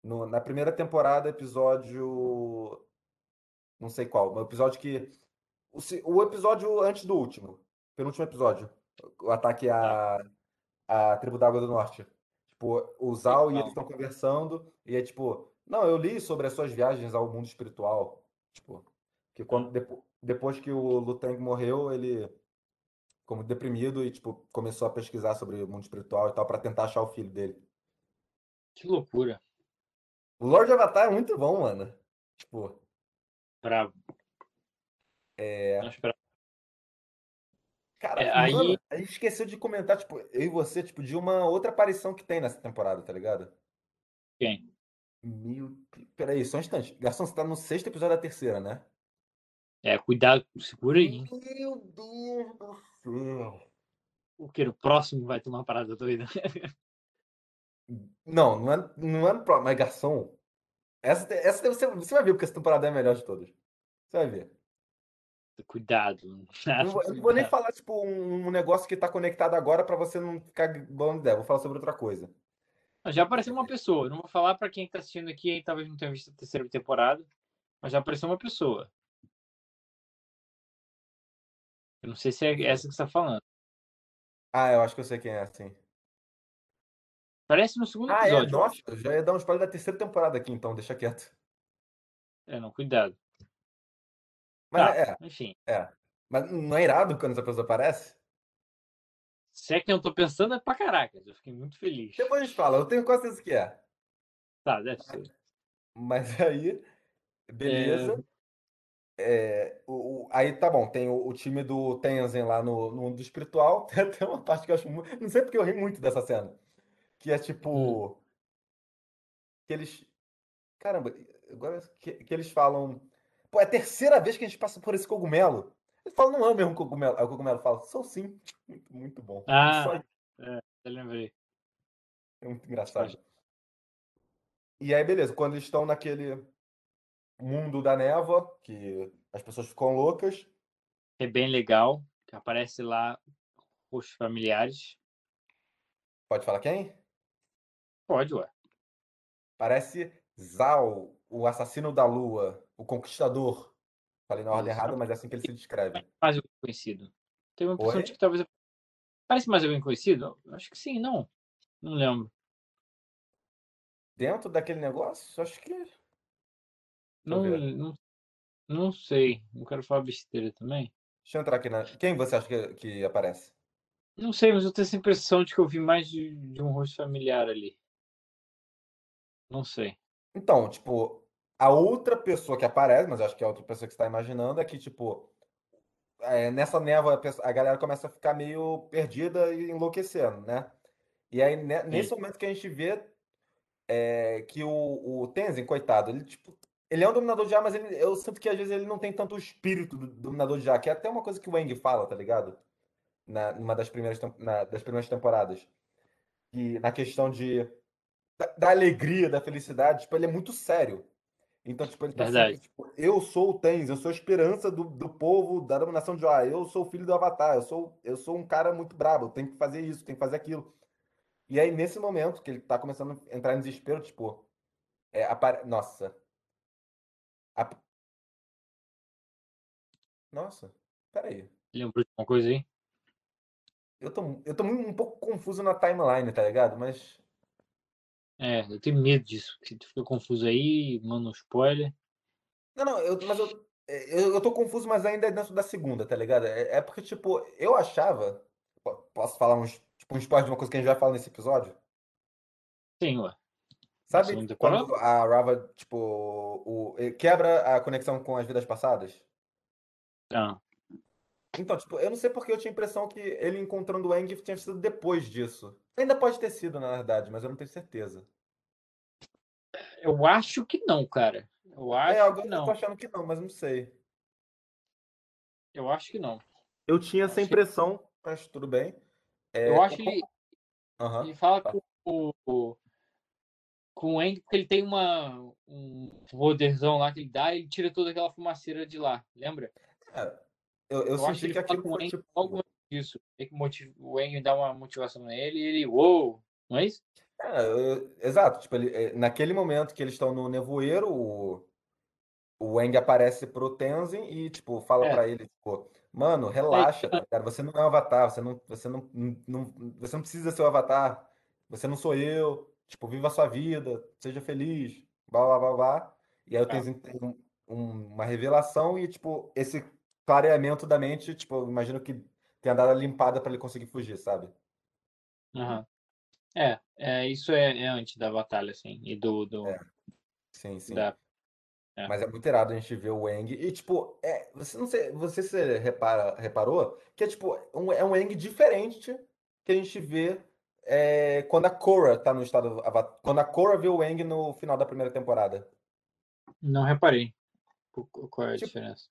No- na primeira temporada, episódio. Não sei qual, mas o episódio que. O, o episódio antes do último. Penúltimo episódio. O ataque à, à tribo da Água do Norte. Tipo, o Zal e eles estão conversando, e é tipo, não, eu li sobre as suas viagens ao mundo espiritual. Tipo, que quando, depo- depois que o Lutang morreu, ele muito deprimido e, tipo, começou a pesquisar sobre o mundo espiritual e tal, pra tentar achar o filho dele. Que loucura. O Lord Avatar é muito bom, mano. Tipo, Bravo. é. Cara, É, aí- mano, a gente esqueceu de comentar, tipo, eu e você, tipo, de uma outra aparição que tem nessa temporada, tá ligado? Quem? Meu. Peraí, só um instante. Garçom, você tá no sexto episódio da terceira, né? É, cuidado, segura aí. Meu Deus do céu. O que? O próximo vai ter uma parada doida. Não, não é, não é no próximo, mas garçom. Essa, essa você, você vai ver porque essa temporada é a melhor de todas. Você vai ver. Cuidado. Eu não não vou nem falar, tipo, um, um negócio que tá conectado agora pra você não ficar bolando ideia. Vou falar sobre outra coisa. Já apareceu uma pessoa. Não vou falar pra quem tá assistindo aqui e talvez não tenha visto a terceira temporada, mas já apareceu uma pessoa. Eu não sei se é essa que você tá falando. Ah, eu acho que eu sei quem é, sim. Parece no segundo Ah, é? episódio. eu Nossa, já ia dar um spoiler da terceira temporada aqui, então, deixa quieto. É, não, cuidado. Mas Tá, é, enfim. é. Mas não é irado quando essa pessoa aparece? Se é quem eu tô pensando, é pra caraca. Eu fiquei muito feliz. Depois a gente fala, eu tenho quase certeza que é. Tá, deve ser. Mas aí, beleza. É, o, o- aí tá bom, tem o, o time do Tenzin lá no, no mundo espiritual. Tem até uma parte que eu acho muito. Não sei porque eu ri muito dessa cena. Que é tipo. Que eles. Caramba, agora que, que eles falam. Pô, é a terceira vez que a gente passa por esse cogumelo. Eles falam, não é o mesmo cogumelo. Aí o cogumelo fala, sou sim. Muito, muito bom. Ah. Só Eu lembrei. É muito engraçado. E aí, beleza, quando eles estão naquele mundo da névoa, que as pessoas ficam loucas. É bem legal. Que aparece lá os familiares. Pode falar quem? Pode, ué. Parece Zal, o assassino da lua, o conquistador. Falei na ordem errada, mas é assim que ele se descreve. Mais alguém conhecido. Tem uma impressão de que talvez. Parece mais alguém conhecido? Acho que sim, não. Não lembro. Dentro daquele negócio? Acho que. Não, não, não sei. Não quero falar besteira também. Deixa eu entrar aqui na. Quem você acha que, que aparece? Não sei, mas eu tenho essa impressão de que eu vi mais de, de um rosto familiar ali. Não sei. Então, tipo, a outra pessoa que aparece, mas eu acho que é a outra pessoa que você tá imaginando, é que, tipo, é, nessa névoa a, pessoa- a galera começa a ficar meio perdida e enlouquecendo, né? E aí, ne- nesse momento que a gente vê é, que o, o Tenzin, coitado, ele, tipo, ele é um dominador de ar, mas ele, eu sinto que às vezes ele não tem tanto o espírito do dominador de ar, que é até uma coisa que o Aang fala, tá ligado? Na, numa das primeiras, na- das primeiras temporadas. E na questão de, da, da alegria, da felicidade, tipo, ele é muito sério. Então, tipo, ele tá sempre, tipo, eu sou o Tenzin, eu sou a esperança do, do povo, da dominação de ar, eu sou o filho do Avatar, eu sou, eu sou um cara muito brabo, eu tenho que fazer isso, tenho que fazer aquilo. E aí, nesse momento que ele tá começando a entrar em desespero, tipo, é, apare... nossa. A- Nossa, peraí. Lembrou de uma coisa aí? Eu tô, eu tô um pouco confuso na timeline, tá ligado? Mas. É, eu tenho medo disso. Que tu fica confuso aí, manda um spoiler. Não, não, eu, mas eu, é, eu, eu tô confuso, mas ainda é dentro da segunda, tá ligado? É, é porque, tipo, eu achava. po- Posso falar uns, tipo, um spoiler de uma coisa que a gente vai falar nesse episódio? Sim, ué. Sabe quando a Rava, tipo, o, quebra a conexão com as vidas passadas? Ah, Então, tipo, eu não sei porque eu tinha a impressão que ele encontrando o Aang tinha sido depois disso. Ainda pode ter sido, na verdade, mas eu não tenho certeza. eu acho que não, cara. Eu acho é, agora que eu não. tô achando que não, mas não sei. Eu acho que não. Eu tinha essa impressão, mas tudo bem. É, Eu acho que ele, Aham. ele fala tá. com o, com o Eng, porque ele tem uma, um poderzão lá que ele dá e ele tira toda aquela fumaceira de lá, lembra? É, eu, eu, Eu, acho que senti ele que aquilo foi Eng tipo. antes disso. Motiv... O Eng dá uma motivação nele e ele, uou, não é isso? É, eu- exato, tipo, ele, é, naquele momento que eles estão no nevoeiro, o, o Aang aparece pro Tenzin e, tipo, fala É. pra ele, tipo, mano, relaxa, tá ligado? Você não é um avatar, você não, você não, não, você não precisa ser o avatar, você não sou eu, tipo, viva a sua vida, seja feliz, blá, blá, blá, blá. E aí o Tá. Tenzin tem um- um- uma revelação e, tipo, esse clareamento da mente, tipo, imagino que tenha dado a limpada pra ele conseguir fugir, sabe? Aham. É, é, isso é, é antes da batalha, assim, e do, do É. Sim, sim. da... É. Mas é muito irado a gente ver o Eng. E, tipo, é, você não sei, você se repara, reparou que é tipo, um, é um Eng diferente que a gente vê é, quando a Korra tá no estado. ava- Quando a Korra vê o Eng no final da primeira temporada. Não reparei Qu- qu- qual é a Tipo- diferença.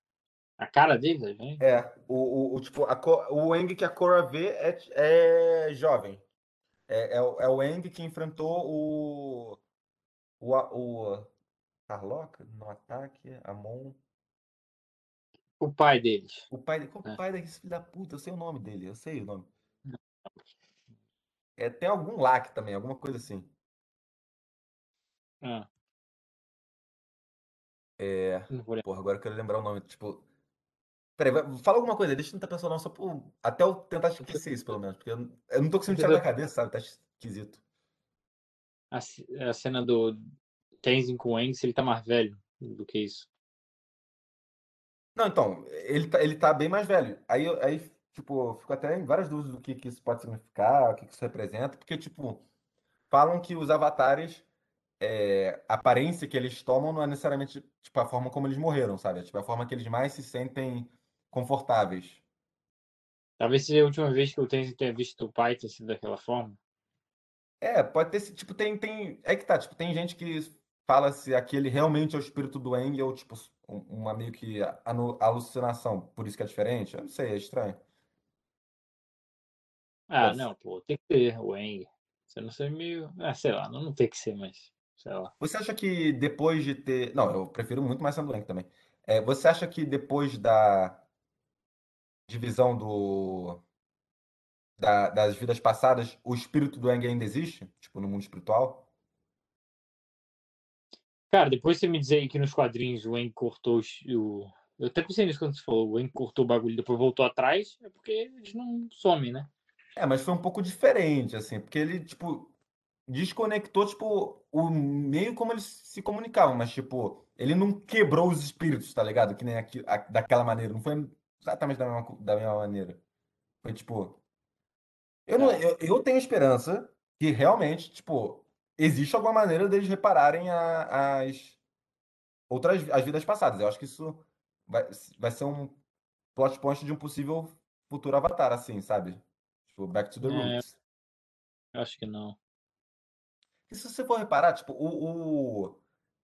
A cara dele? É, o, o, o, tipo, a, o Eng que a Korra vê é, é jovem. É, é, o- é o Eng que enfrentou o. O, o Harlock no ataque, Amon. O pai deles. O pai, qual é o pai desse filho da puta? Eu sei o nome dele, eu sei o nome. É, tem algum LAC também, alguma coisa assim. Ah, É. Porra, agora eu quero lembrar o nome. Tipo. Peraí, fala alguma coisa, deixa eu tentar pensar não, só por. Até eu tentar esquecer isso, pelo menos. Porque eu, não- eu não tô conseguindo tirar da cabeça, sabe? Tá esquisito. A, a cena do Tenzin com o Eng, se ele tá mais velho do que isso. Não, então, ele tá, ele tá bem mais velho. Aí, aí tipo, eu fico até em várias dúvidas do que, que isso pode significar, o que, que isso representa, porque, tipo, falam que os avatares, é, a aparência que eles tomam não é necessariamente, tipo, a forma como eles morreram, sabe? É, tipo, a forma que eles mais se sentem confortáveis. Talvez seja a última vez que o Tenzin tenha visto o pai ter sido daquela forma. É, pode ter, esse- tipo, tem, tem, é que tá, tipo, tem gente que fala se aquele realmente é o espírito do Aang ou, tipo, um- uma meio que alucinação, por isso que é diferente. Eu não sei, é estranho. Ah, não, pô, tem que ter o Eng. Você não sei meio. Ah, sei lá, não, não tem que ser, mas. Sei lá. Você acha que depois de ter. Não, eu prefiro muito mais Sandueng também. É, você acha que depois da divisão do. da- das vidas passadas, o espírito do Aang ainda existe? Tipo, no mundo espiritual? Cara, depois você me dizer aí que nos quadrinhos o Eng cortou o. Eu até pensei nisso quando você falou, o Eng cortou o bagulho e depois voltou atrás, é porque eles não somem, né? É, mas foi um pouco diferente, assim, porque ele, tipo, desconectou, tipo, o meio como eles se comunicavam, mas, tipo, ele não quebrou os espíritos, tá ligado? Que nem aqui, a- daquela maneira. Não foi exatamente da mesma, da mesma maneira. Foi tipo. Eu, não, Tá. eu, eu tenho esperança que realmente, tipo, existe alguma maneira deles repararem a- as outras as vidas passadas. Eu acho que isso vai, vai ser um plot point de um possível futuro Avatar, assim, sabe? Tipo, Back to the É, Roots. eu acho que não. E se você for reparar, tipo, o, o-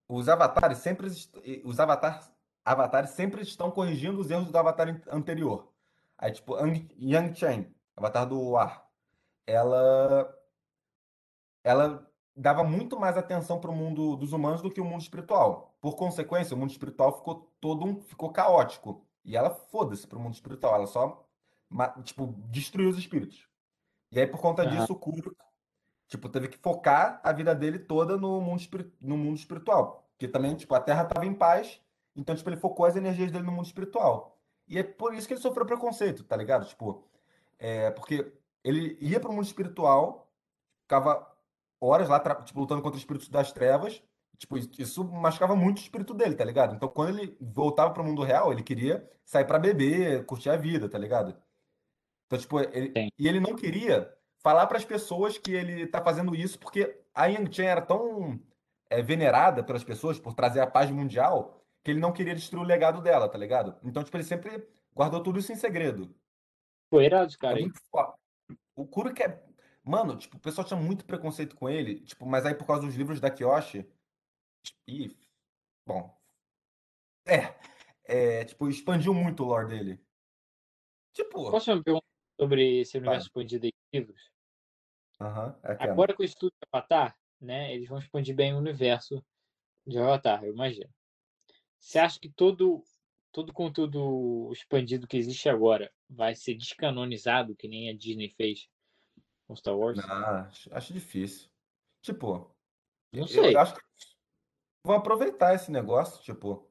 os avatares sempre os avatares, avatares sempre estão corrigindo os erros do avatar an- anterior. Aí, tipo, Ang- Yang Chen, avatar do ar, ela ela dava muito mais atenção para o mundo dos humanos do que o mundo espiritual. Por consequência, o mundo espiritual ficou todo um, ficou caótico. E ela foda-se pro mundo espiritual, ela só tipo destruiu os espíritos. E aí por conta Aham. disso o Kuro Tipo, teve que focar a vida dele toda no mundo, no mundo espiritual. Porque também, tipo, a Terra estava em paz, então, tipo, ele focou as energias dele no mundo espiritual. E é por isso que ele sofreu preconceito, tá ligado? Tipo, é porque ele ia pro mundo espiritual, ficava horas lá, tipo, lutando contra os espíritos das trevas. Tipo, isso machucava muito o espírito dele, tá ligado? Então, quando ele voltava pro mundo real, ele queria sair pra beber, curtir a vida, tá ligado? Então, tipo, ele, e ele não queria falar para as pessoas que ele tá fazendo isso, porque a Yang Chen era tão é, venerada pelas pessoas por trazer a paz mundial, que ele não queria destruir o legado dela, tá ligado? Então, tipo, ele sempre guardou tudo isso em segredo. Foi irado É cara foda. O Kuro que é. Mano, tipo, o pessoal tinha muito preconceito com ele, tipo, mas aí por causa dos livros da Kyoshi. Ih, bom. É, é, tipo, expandiu muito o lore dele. Tipo, Posso fazer uma pergunta sobre esse universo Vai. expandido de livros? aham, é. Agora com o estudo de Avatar, né, eles vão expandir bem o universo de Avatar, eu imagino. Você acha que todo todo conteúdo expandido que existe agora vai ser descanonizado, que nem a Disney fez com Star Wars? Não, acho, difícil. Tipo, Não eu, sei. eu acho que vão aproveitar esse negócio, tipo.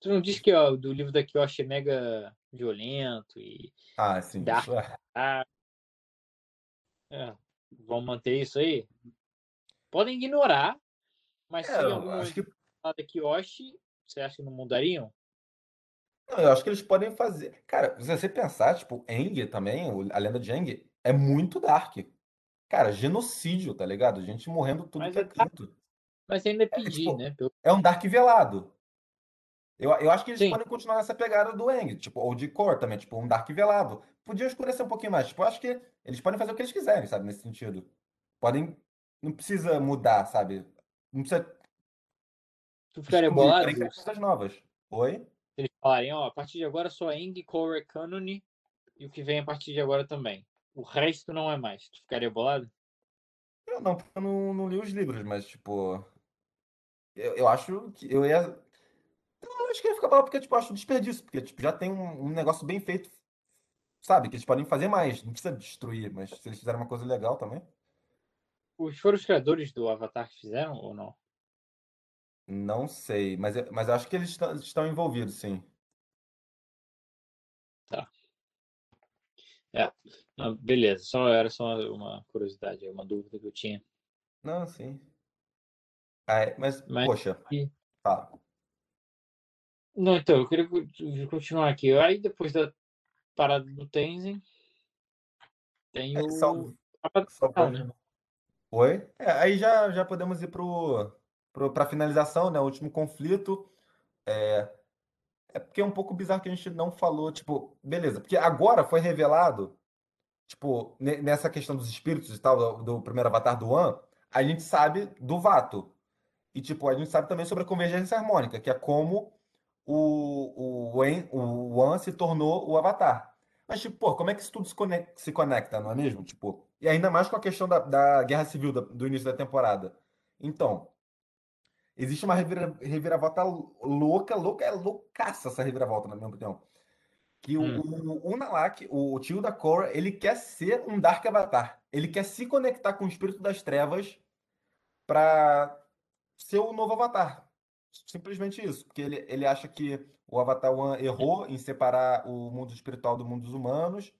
Tu não disse que ó, do livro da Kyoshi é mega violento e Ah, sim, Dark. é. é, vão manter isso aí? Podem ignorar, mas É, se eu algum acho que, da Kyoshi, você acha que não mudariam? não, eu acho que eles podem fazer. Cara, se você pensar, tipo, Aang também, a lenda de Aang, é muito dark. Cara, genocídio, tá ligado? Gente morrendo tudo Mas é é canto. Mas ainda é É, pedir, tipo, né? É um dark velado. Eu, eu acho que eles Sim, podem continuar nessa pegada do Aang, tipo, ou de cor também, tipo, um dark velado. Podia escurecer um pouquinho mais. Tipo, eu acho que eles podem fazer o que eles quiserem, sabe, nesse sentido. Podem. Não precisa mudar, sabe? Não precisa tu ficaria bolado se coisas novas. Oi? eles falarem, ó, a partir de agora só Aang, Korra, Kanoni e o que vem a partir de agora também. O resto não é mais. Tu ficaria bolado? Eu não, porque eu não, não li os livros, mas, tipo. Eu, eu acho que eu ia. Eu acho que ia ficar bravo porque, tipo, eu acho desperdício. Porque, tipo, já tem um, um negócio bem feito, sabe? Que eles podem fazer mais. Não precisa destruir, mas se eles fizerem uma coisa legal também. Os foram os criadores do Avatar que fizeram ou não? Não sei, mas, eu- mas eu acho que eles estão, estão envolvidos, sim. É. Não, beleza, só era só uma curiosidade, uma dúvida que eu tinha. Não, sim. Ah, é, mas, Mas poxa, e- tá. Não, então, eu queria co- continuar aqui. Aí depois da parada do Tenzin, tem Aí, o só pra... né? Oi? É, aí já, já podemos ir pro, pro, pra finalização, né? O último conflito. É, é porque é um pouco bizarro que a gente não falou, tipo, beleza, porque agora foi revelado, tipo, ne- nessa questão dos espíritos e tal, do, primeiro avatar do An, a gente sabe do Vato. E, tipo, a gente sabe também sobre a convergência harmônica, que é como o, o, o An se tornou o Avatar. Mas, tipo, pô, como é que isso tudo se conecta, se conecta, não é mesmo? Tipo, e ainda mais com a questão da, da guerra civil da- do início da temporada. Então, existe uma revira, reviravolta louca, louca, é loucaça essa reviravolta, na minha opinião. Que o, Hum. o, o Nalak, o tio da Korra, ele quer ser um Dark Avatar. Ele quer se conectar com o espírito das trevas pra ser o novo Avatar. Simplesmente isso. Porque ele, ele acha que o Avatar One errou em separar o mundo espiritual do mundo dos humanos.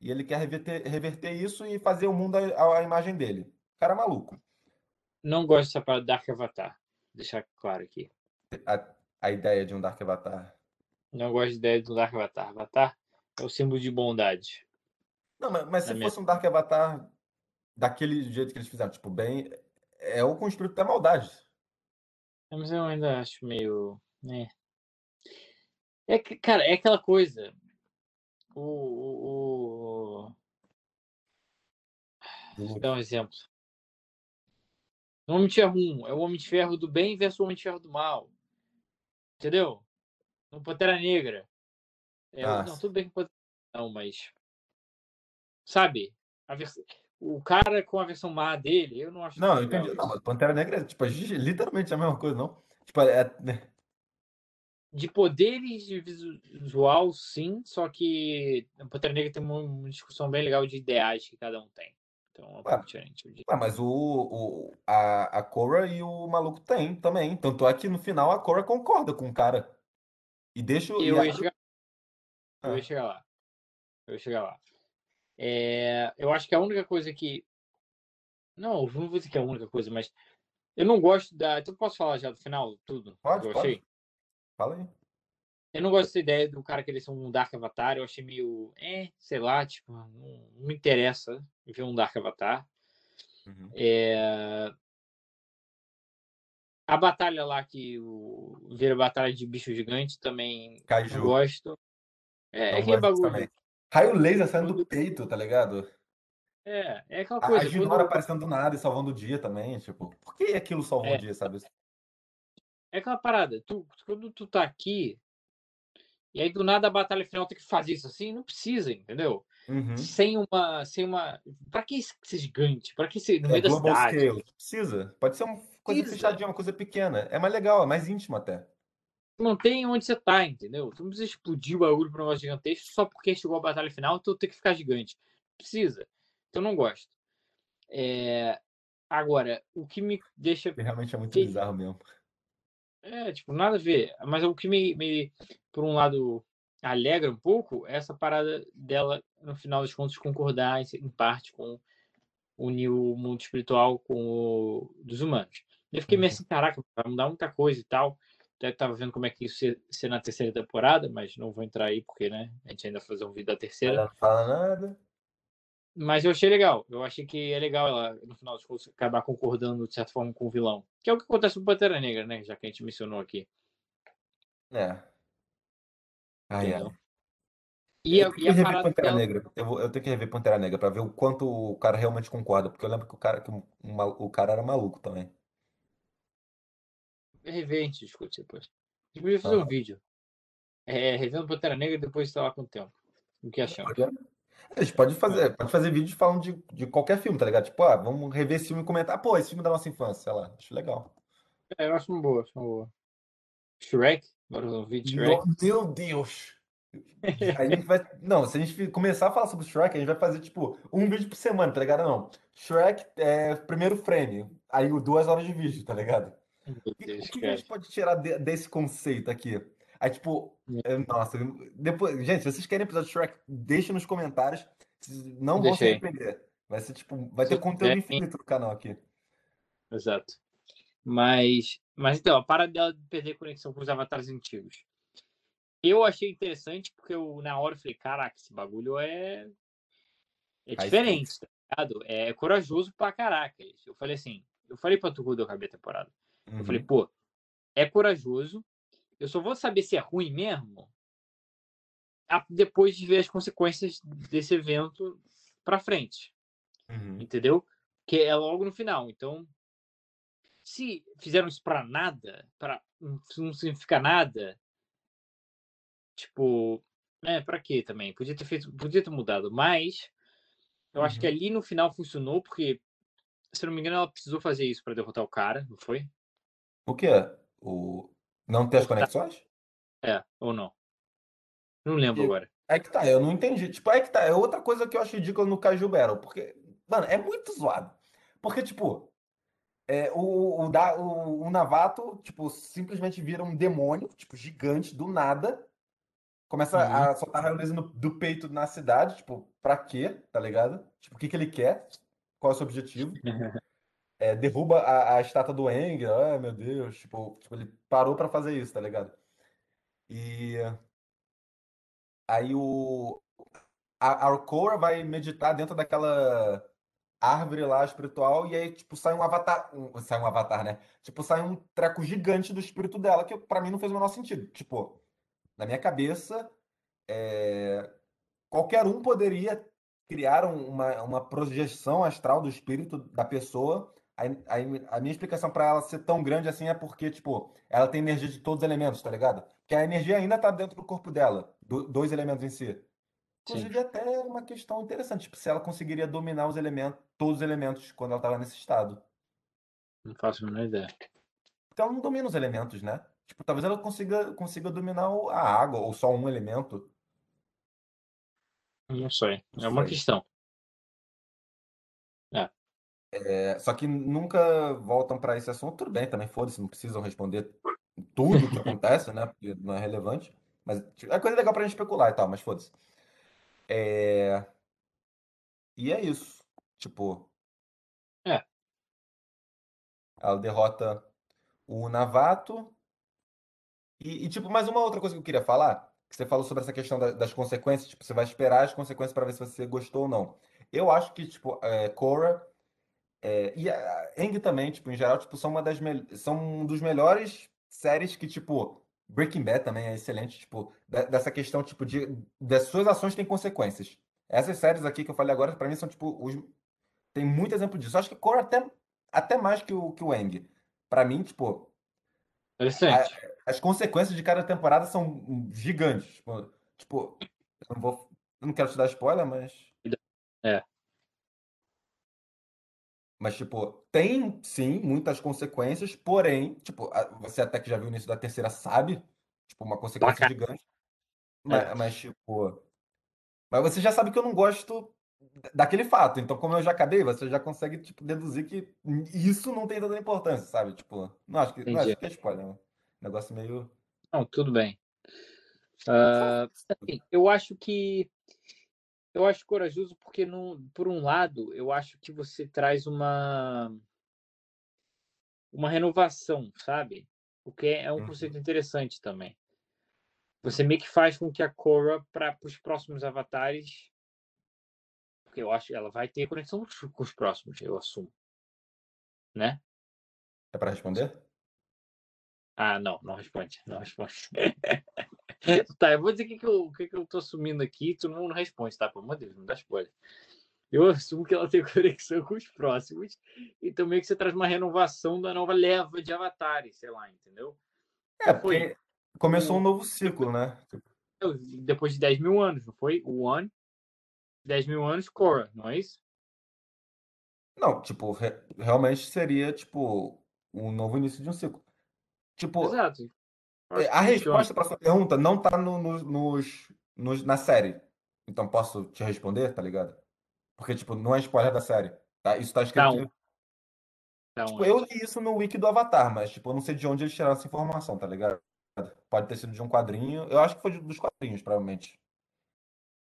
E ele quer reverter, reverter isso e fazer o mundo à, à imagem dele. cara é maluco. Não gosto dessa parada Dark Avatar. Deixar claro aqui. A, a ideia de um Dark Avatar. Não gosto da ideia do Dark Avatar. Avatar é o símbolo de bondade. Não, mas, mas se minha- fosse um Dark Avatar daquele jeito que eles fizeram, tipo, bem. É o com o espírito da maldade. Mas eu ainda acho meio. né. É que, cara, é aquela coisa. O. o, o... do Vou dar um exemplo. O Homem de Ferro 1 é o Homem de Ferro do bem versus o Homem de Ferro do mal. Entendeu? No Pantera Negra. É, Ah, não, tudo bem que Pantera não, mas. Sabe? A vers... O cara com a versão má dele, eu não acho Não, eu entendi. Não, mas Pantera Negra é tipo, é literalmente a mesma coisa, não? Tipo, é, é- De poderes de visu- visual, sim, só que o Pantera Negra tem uma, uma discussão bem legal de ideais que cada um tem. Então é um pouco Ah. diferente. eu. Ah, mas o, o, a, a Cora e o maluco tem também. Tanto é que no final a Cora concorda com o cara. E deixa o. Eu a- ia chegar, eu Ah. ia chegar lá. Eu ia chegar lá. É, eu acho que a única coisa que. Não, eu não vou dizer que é a única coisa, mas eu não gosto da. Então posso falar já do final, tudo? Pode, eu pode. achei? Fala aí. Eu não gosto dessa ideia do cara querer ser um Dark Avatar. Eu achei meio. É, sei lá, tipo, não, não me interessa ver um Dark Avatar. Uhum. É... A batalha lá que o vira batalha de bicho gigante também Caju. gosto. É, é Não aquele gosto disso bagulho. também. Raio laser saindo do peito, tá ligado? É, é aquela A, a coisa. Ginora Quando, aparecendo do nada e salvando o dia também. Tipo, por que aquilo salvou É. o dia, sabe? é aquela parada. Tu, quando tu tá aqui, e aí do nada a batalha final tem que fazer isso assim, não precisa, entendeu? Uhum. Sem uma. Sem uma. Pra que esse gigante? Pra que esse. No É meio da cidade? scale. Precisa. Pode ser uma coisa Precisa. fechadinha, uma coisa pequena. É mais legal, é mais íntimo até. mantém onde você tá, entendeu? Tu não precisa explodir o bagulho pra um negócio gigantesco só porque chegou a batalha final, tu tem que ficar gigante. Precisa. Então não gosto. É, Agora, o que me deixa. Realmente é muito bizarro mesmo. É, tipo, nada a ver. Mas o que me, me, por um lado, alegra um pouco é essa parada dela, no final das contas, concordar em, parte com unir o mundo espiritual com o dos humanos. Eu fiquei meio Uhum. assim, caraca, vai mudar muita coisa e tal. Até tava vendo como é que isso ia ser na terceira temporada, mas não vou entrar aí porque, né, a gente ainda vai fazer um vídeo da terceira. Ela não fala nada. Mas eu achei legal. Eu achei que é legal ela, no final das contas, acabar concordando de certa forma com o vilão. Que é o que acontece com o Pantera Negra, né? Já que a gente mencionou aqui. É. Ai, ai. E eu a, tenho e que a rever Pantera dela, Negra. Eu, vou- eu tenho que rever Pantera Negra pra ver o quanto o cara realmente concorda. Porque eu lembro que o cara, que o, cara era maluco também. rever, a gente discute depois. A gente podia fazer um Aham. vídeo. É, revendo Pantera Negra e depois sei lá com o tempo. O que achamos. Pode- A gente pode fazer, pode fazer vídeo falando de, de qualquer filme, tá ligado? Tipo, ah, vamos rever esse filme e comentar. Pô, esse filme da nossa infância, sei lá. Acho legal. É, eu acho uma boa, acho uma boa. Shrek? Bora de Shrek? Meu Deus! A gente vai. Não, se a gente começar a falar sobre Shrek, a gente vai fazer, tipo, um vídeo por semana, tá ligado? Não. Shrek é primeiro frame. Aí duas horas de vídeo, tá ligado? Meu O que, Deus, o que que a gente pode tirar de- desse conceito aqui? Aí, tipo, é, nossa, depois, gente, se vocês querem episódio de Shrek, deixem nos comentários. Não vão se arrepender. Vai ser, tipo, vai ter conteúdo infinito no canal aqui. Exato. Mas, mas então, a parada dela de perder conexão com os avatares antigos. Eu achei interessante porque eu, na hora eu falei, caraca, esse bagulho é, é diferente, tá ligado? É corajoso pra caraca. Eu falei assim, eu falei pra tu quando eu acabei a temporada. Eu falei, Uhum. pô, é corajoso. Eu só vou saber se é ruim mesmo depois de ver as consequências desse evento pra frente Uhum. entendeu? Que é logo no final. Então, se fizeram isso pra nada, para não significa nada, tipo, é, pra quê também? Podia ter feito, podia ter mudado, mas eu acho que Uhum. ali no final funcionou porque se eu não me engano, ela precisou fazer isso pra derrotar o cara, não foi? O quê? O... Não ter as Cortar. conexões? É, ou não? Não lembro Eu- agora. É que tá, eu não entendi. Tipo, é que tá, é outra coisa que eu acho ridícula no Kaiju Battle, porque, mano, é muito zoado. Porque, tipo, é, o, o, da, o, o Navato, tipo, simplesmente vira um demônio, tipo, gigante, do nada. Começa Uhum. a soltar raio no- do peito na cidade, tipo, pra quê, tá ligado? Tipo, o que que ele quer? qual é o seu objetivo. É, derruba a, a estátua do Eng, ai meu Deus, tipo, tipo ele parou pra fazer isso, tá ligado? E aí o a, a Korra vai meditar dentro daquela árvore lá espiritual e aí tipo sai um avatar, um, sai um avatar, né? Tipo, sai um treco gigante do espírito dela que pra mim não fez o menor sentido. Tipo, na minha cabeça, é, qualquer um poderia criar uma, uma projeção astral do espírito da pessoa. Aí a minha explicação para ela ser tão grande assim é porque, tipo, ela tem energia de todos os elementos, tá ligado? Que a energia ainda tá dentro do corpo dela, do, dois elementos em si. Inclusive, Sim. até uma questão interessante, tipo, se ela conseguiria dominar os elementos, todos os elementos quando ela estava nesse estado. Não faço a menor ideia. Porque ela não domina os elementos, né? Tipo, talvez ela consiga, consiga dominar a água, ou só um elemento. Não sei. Não É uma questão. É, só que nunca voltam para esse assunto. Tudo bem, também foda-se, não precisam responder tudo que acontece, né? Porque não é relevante. Mas tipo, é coisa legal pra gente especular e tal, mas foda-se. É... E é isso. Tipo. É. Ela derrota o Navato. E, e, tipo, mais uma outra coisa que eu queria falar, que você falou sobre essa questão da- das consequências, tipo, você vai esperar as consequências para ver se você gostou ou não. Eu acho que, tipo, é, Korra é, e a Aang também, tipo, em geral, tipo, são uma das são um dos melhores séries que, tipo, Breaking Bad também é excelente, tipo, da- dessa questão, tipo, de das suas ações têm consequências. Essas séries aqui que eu falei agora, para mim, são, tipo, os, tem muito exemplo disso. Eu acho que Korra até, até mais que o, que o Aang. Pra mim, tipo, Interessante. as consequências de cada temporada são gigantes. Tipo, tipo, eu não vou, eu não quero te dar spoiler, mas É. Mas, tipo, tem sim muitas consequências, porém, tipo, a- você até que já viu o início da terceira sabe, tipo, uma consequência Placar. gigante. É. Mas, mas, tipo. Mas você já sabe que eu não gosto daquele fato. Então, como eu já acabei, você já consegue, tipo, deduzir que isso não tem tanta importância, sabe? Tipo, não acho que, não Entendi. acho que é spoiler, né? Negócio meio. Não, tudo bem. Ah, assim, eu acho que eu acho corajoso porque não, por um lado, eu acho que você traz uma uma renovação, sabe? O que é um Uhum. conceito interessante também. Você meio que faz com que a Korra para os próximos avatares, porque eu acho que ela vai ter conexão com os próximos, eu assumo, né? É pra responder? Ah, não, não responde, não responde. tá, eu vou dizer o que, que, eu, que, que eu tô assumindo aqui, tu não, responde, tá? Pelo amor de Deus, não dá spoiler. Eu assumo que ela tem conexão com os próximos, e também que você traz uma renovação da nova leva de avatares, sei lá, entendeu? É, Foi. porque começou um novo ciclo, né? Depois de 10 mil anos, não foi? O One, 10 mil anos, Korra, não é isso? Não, tipo, re- realmente seria, tipo, um novo início de um ciclo. Tipo, Exato. A funciona. resposta para sua pergunta não tá no- no- nos, nos- na série. Então posso te responder, tá ligado? Porque, tipo, não é spoiler da série. Tá? Isso tá escrito. Tá um- Tá Tipo, onde? eu li isso no wiki do Avatar, mas, tipo, eu não sei de onde eles tiraram essa informação, tá ligado? Pode ter sido de um quadrinho. Eu acho que foi dos quadrinhos, provavelmente.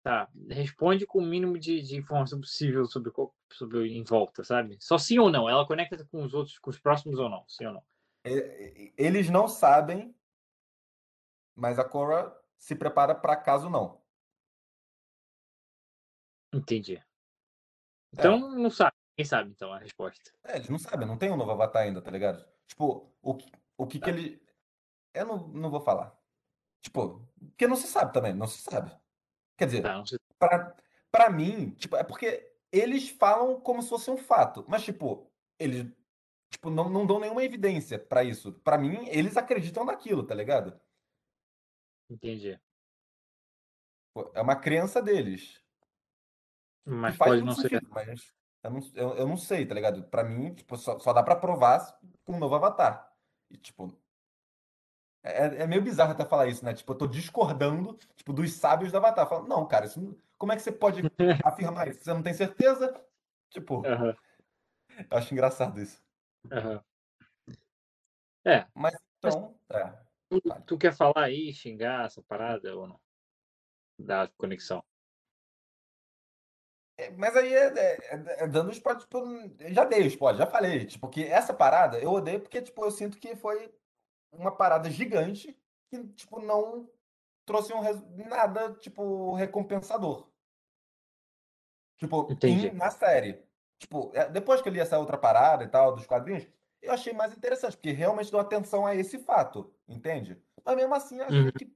Tá. Responde com o mínimo de, de informação possível sobre, sobre em volta, sabe? Só sim ou não. Ela conecta com os outros, com os próximos ou não? Sim ou não? Eles não sabem, mas a Korra se prepara para caso não. Entendi. Então, não sabe. Quem sabe, então, a resposta. É, eles não sabem, não tem um novo Avatar ainda, tá ligado? Tipo, o, que- o que que ele. Eu não, não vou falar. Tipo, porque não se sabe também, não se sabe. Quer dizer, Tá, não sei. pra, pra mim, tipo, é porque eles falam como se fosse um fato, mas, tipo, eles tipo, não, não dão nenhuma evidência pra isso. Pra mim, eles acreditam naquilo, tá ligado? Entendi. Pô, É uma crença deles. Que Mas faz pode não ser. sentido, mas eu não, eu, eu não sei, tá ligado? Pra mim, tipo, só, só dá pra provar com um novo avatar. E, tipo, é, é meio bizarro até falar isso, né? Tipo, eu tô discordando, tipo, dos sábios do avatar. Falo, não, cara, isso não- como é que você pode afirmar isso? Você não tem certeza? Tipo, Aham, eu acho engraçado isso. aham. É, Mas então, é. Tu, tu quer falar aí, xingar essa parada ou não? Da conexão. É, Mas aí é, é- é dando spoiler, tipo, já dei o spoiler, já falei, tipo, que essa parada eu odeio porque, tipo, eu sinto que foi uma parada gigante que, tipo, não trouxe um resu- nada, tipo, recompensador. Tipo, em- na série. Tipo, é, depois que eu li essa outra parada e tal, dos quadrinhos, eu achei mais interessante, porque realmente deu atenção a esse fato, entende? Mas mesmo assim, eu achei Uhum. que,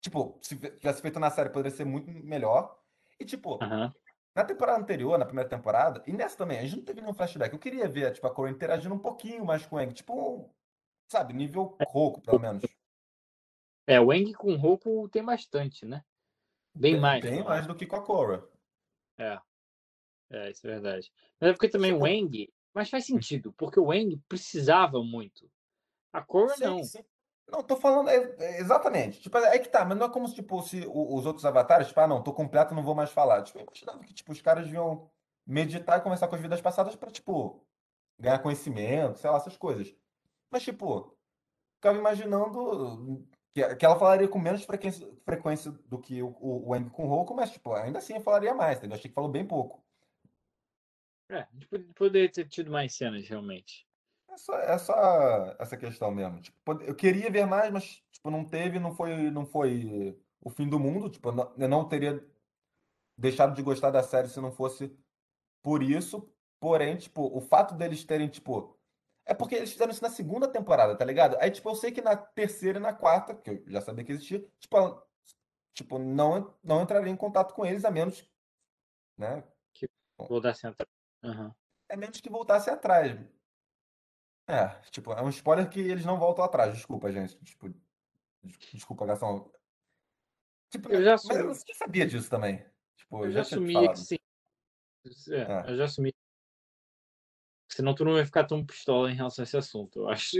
tipo, se tivesse feito na série, poderia ser muito melhor. E, tipo, Aham. na temporada anterior, na primeira temporada, e nessa também, a gente não teve nenhum flashback. Eu queria ver, tipo, a Cora interagindo um pouquinho mais com o Aang, tipo, sabe, nível Roku, pelo menos. É, o Eng com o Roku tem bastante, né? Bem mais. bem mais acho. do que com a Cora. É. É, isso é verdade. Mas é porque também Tipo- o Eng. Mas faz sentido, porque o Eng precisava muito. A Korra Sim, não. sim. Não, tô falando é- é exatamente. Tipo, é que tá, mas não é como se, tipo, se os outros avatares, tipo, ah, não, tô completo, não vou mais falar. Tipo, eu imaginava que, tipo, os caras deviam meditar e conversar com as vidas passadas pra, tipo, ganhar conhecimento, sei lá, essas coisas. Mas, tipo, ficava imaginando que, que ela falaria com menos frequência, frequência do que o, o, o Aang com o Roku, mas, tipo, ainda assim eu falaria mais, entendeu? Achei que falou bem pouco. É, a gente pod- poderia ter tido mais cenas, realmente. É só, é só essa questão mesmo. Tipo, eu queria ver mais, mas tipo, não teve, não foi, não foi o fim do mundo. Tipo, eu não, eu não teria deixado de gostar da série se não fosse por isso. Porém, tipo, o fato deles terem, tipo. É porque eles fizeram isso na segunda temporada, tá ligado? Aí, tipo, eu sei que na terceira e na quarta, que eu já sabia que existia, tipo, tipo não, não entraria em contato com eles, a menos, né? Vou dar central. Aham. É menos que voltasse atrás. É, tipo, é um spoiler que eles não voltam atrás. Desculpa, gente. Tipo, des- desculpa, Gastão. Tipo, Eu já mas assumi, eu já sabia disso também. Tipo, eu eu já já tinha te assumi falado. que sim. É, É. eu já assumi. Senão tu não vai ficar tão pistola em relação a esse assunto, eu acho.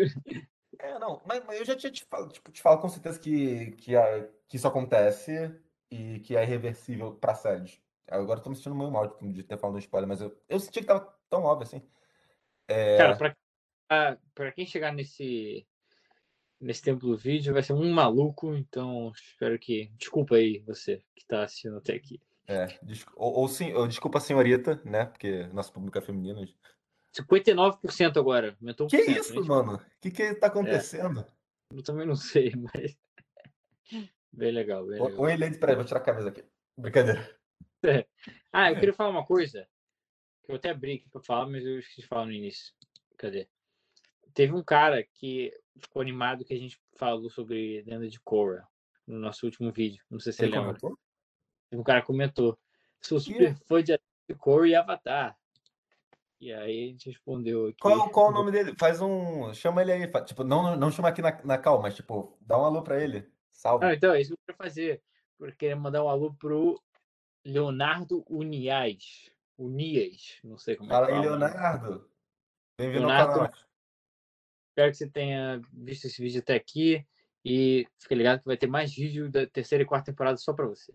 É, não, mas, mas eu já tinha te falado, tipo, te falo com certeza que, que, a- que isso acontece e que é irreversível pra séries. Agora eu tô me sentindo meio mal de ter falado um spoiler, mas eu, eu senti que tava tão óbvio assim. Cara, É, pra, pra, pra quem chegar nesse, nesse tempo do vídeo, vai ser um maluco, então espero que. Desculpa aí você que tá assistindo até aqui. é, ou, ou sim, ou desculpa, senhorita, né? Porque nosso público é feminino. 59% agora, aumentou 1%. Que né? isso, mano? O que que tá acontecendo? Eu também não sei, mas. Bem legal, bem legal. Oi, Lady, peraí, vou tirar a camisa aqui. Brincadeira. Ah, eu queria falar uma coisa. Que eu até abri aqui pra falar, mas eu esqueci de falar no início. Cadê? Teve um cara que ficou animado que a gente falou sobre Lenda de Korra no nosso último vídeo. Não sei se você Ele lembra. comentou? Teve um cara comentou. Sou Que? super fã de Korra e Avatar. E aí a gente respondeu aqui. Qual, qual o nome dele? Faz um. Chama ele aí. Tipo, não, não chama aqui na, na cal, mas tipo, dá um alô pra ele. Salve. Não, então, é isso que eu queria fazer. Eu queria mandar um alô pro Leonardo Unias. Unias, não sei como Fala é que aí, fala. mas- Leonardo. Bem-vindo ao Leonardo. canal. Espero que você tenha visto esse vídeo até aqui. E fique ligado que vai ter mais vídeo da terceira e quarta temporada só pra você.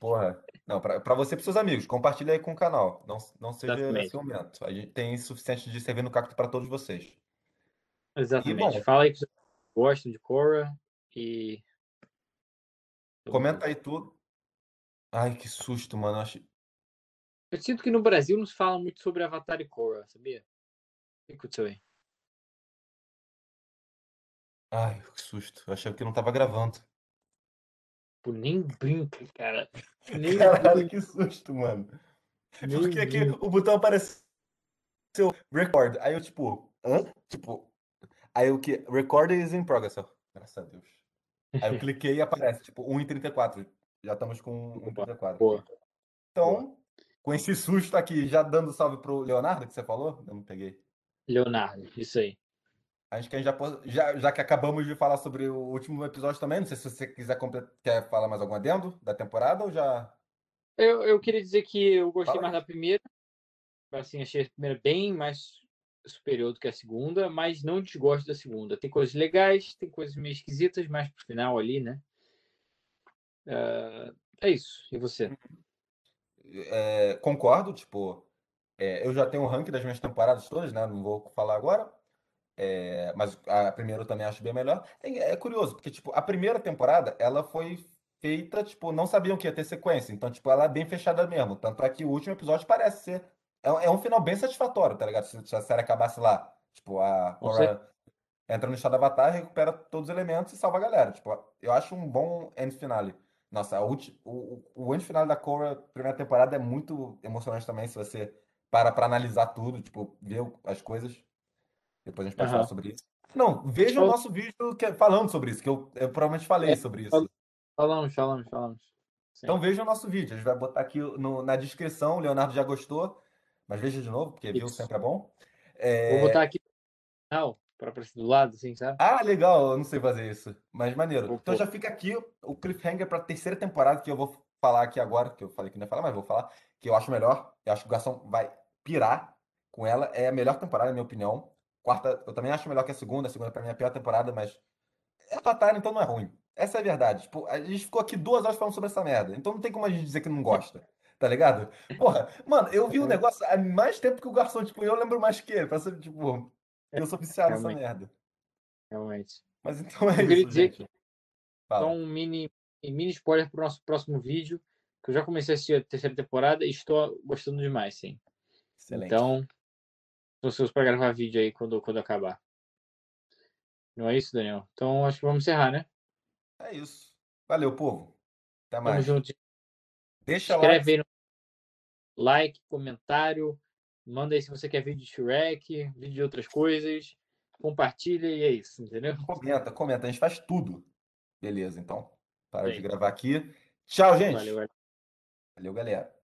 Porra. Não, pra, pra você e pros seus amigos. Compartilha aí com o canal. Não, não seja Exatamente. ciumento. A gente tem suficiente de servir no cacto pra todos vocês. Exatamente. bom. Fala aí que vocês gostam de Korra e. Comenta aí tudo. Ai, que susto, mano. Eu acho... Eu sinto que no Brasil não se fala muito sobre Avatar e Korra, sabia? O que aconteceu aí? Ai, que susto. Eu achei que não tava gravando. Pô, nem brinca, cara. Nem Caralho, que susto, mano. Nem Porque aqui brinca. o botão apareceu record. Aí eu, tipo, hã? Tipo, aí o que? Record is in progress. ó. Graças a Deus. Aí eu cliquei e aparece, tipo, 1,34. Já estamos com 1,34. Boa. Então, com esse susto aqui, já dando salve pro Leonardo, que você falou, eu não peguei. Leonardo, isso aí. Acho que a gente já, pode- já, já que acabamos de falar sobre o último episódio também, não sei se você quiser quer falar mais algum adendo da temporada ou já. Eu, eu queria dizer que eu gostei Fala mais da primeira. Assim, achei a primeira bem mais superior do que a segunda, mas não desgosto da segunda. Tem coisas legais, tem coisas meio esquisitas, mais pro final ali, né? Ah, é isso. E você? É, concordo, tipo, é, eu já tenho o ranking das minhas temporadas todas, né? Não vou falar agora. É, mas a primeira eu também acho bem melhor. É, é curioso, porque, tipo, a primeira temporada, ela foi feita, tipo, não sabiam que ia ter sequência. Então, tipo, ela é bem fechada mesmo. Tanto é que o último episódio parece ser. É, é um final bem satisfatório, tá ligado? Se, se a série acabasse lá. Tipo, a Cora entra no estado Avatar, recupera todos os elementos e salva a galera. Tipo, eu acho um bom end finale. Nossa, ulti, o, o end finale da Cora, primeira temporada, é muito emocionante também, se você para pra analisar tudo, tipo, ver as coisas. Depois a gente pode uhum. falar sobre isso. Não, veja o nosso vídeo que, é falando sobre isso, que eu, eu provavelmente falei é, sobre isso. Falamos, falamos, falamos. Sim. Então veja o nosso vídeo. A gente vai botar aqui no, na descrição. O Leonardo já gostou, mas veja de novo, porque isso. viu sempre é bom. É... Vou botar aqui não, para aparecer do lado, assim, sabe? Ah, legal. Eu não sei fazer isso, mas maneiro. Então já fica aqui o cliffhanger para a terceira temporada que eu vou falar aqui agora, que eu falei que não ia falar, mas vou falar, que eu acho melhor. Eu acho que o Garçom vai pirar com ela. É a melhor temporada, na minha opinião. Quarta, eu também acho melhor que a segunda. A segunda, pra mim, é a pior temporada, mas é Avatar, então não é ruim. Essa é a verdade. Tipo, a gente ficou aqui duas horas falando sobre essa merda. Então não tem como a gente dizer que não gosta. Tá ligado? Porra, mano, eu vi o um negócio há mais tempo que o garçom, tipo, eu lembro mais que ele. Pra ser, tipo, eu sou viciado nessa merda. Realmente. Mas então é eu isso, dizer gente. Só um mini, mini spoiler pro nosso próximo vídeo, que eu já comecei a assistir a terceira temporada e estou gostando demais, sim. Excelente. Então, estou ansioso para gravar vídeo aí quando, quando acabar. Não é isso, Daniel? Então, acho que vamos encerrar, né? É isso. Valeu, povo. Até mais. Tamo junto. Deixa Escreve like. aí no like, comentário. Manda aí se você quer vídeo de Shrek, vídeo de outras coisas. Compartilha e é isso, entendeu? Comenta, comenta. A gente faz tudo. Beleza, então. Para Sim. de gravar aqui. Tchau, gente. Valeu, valeu galera.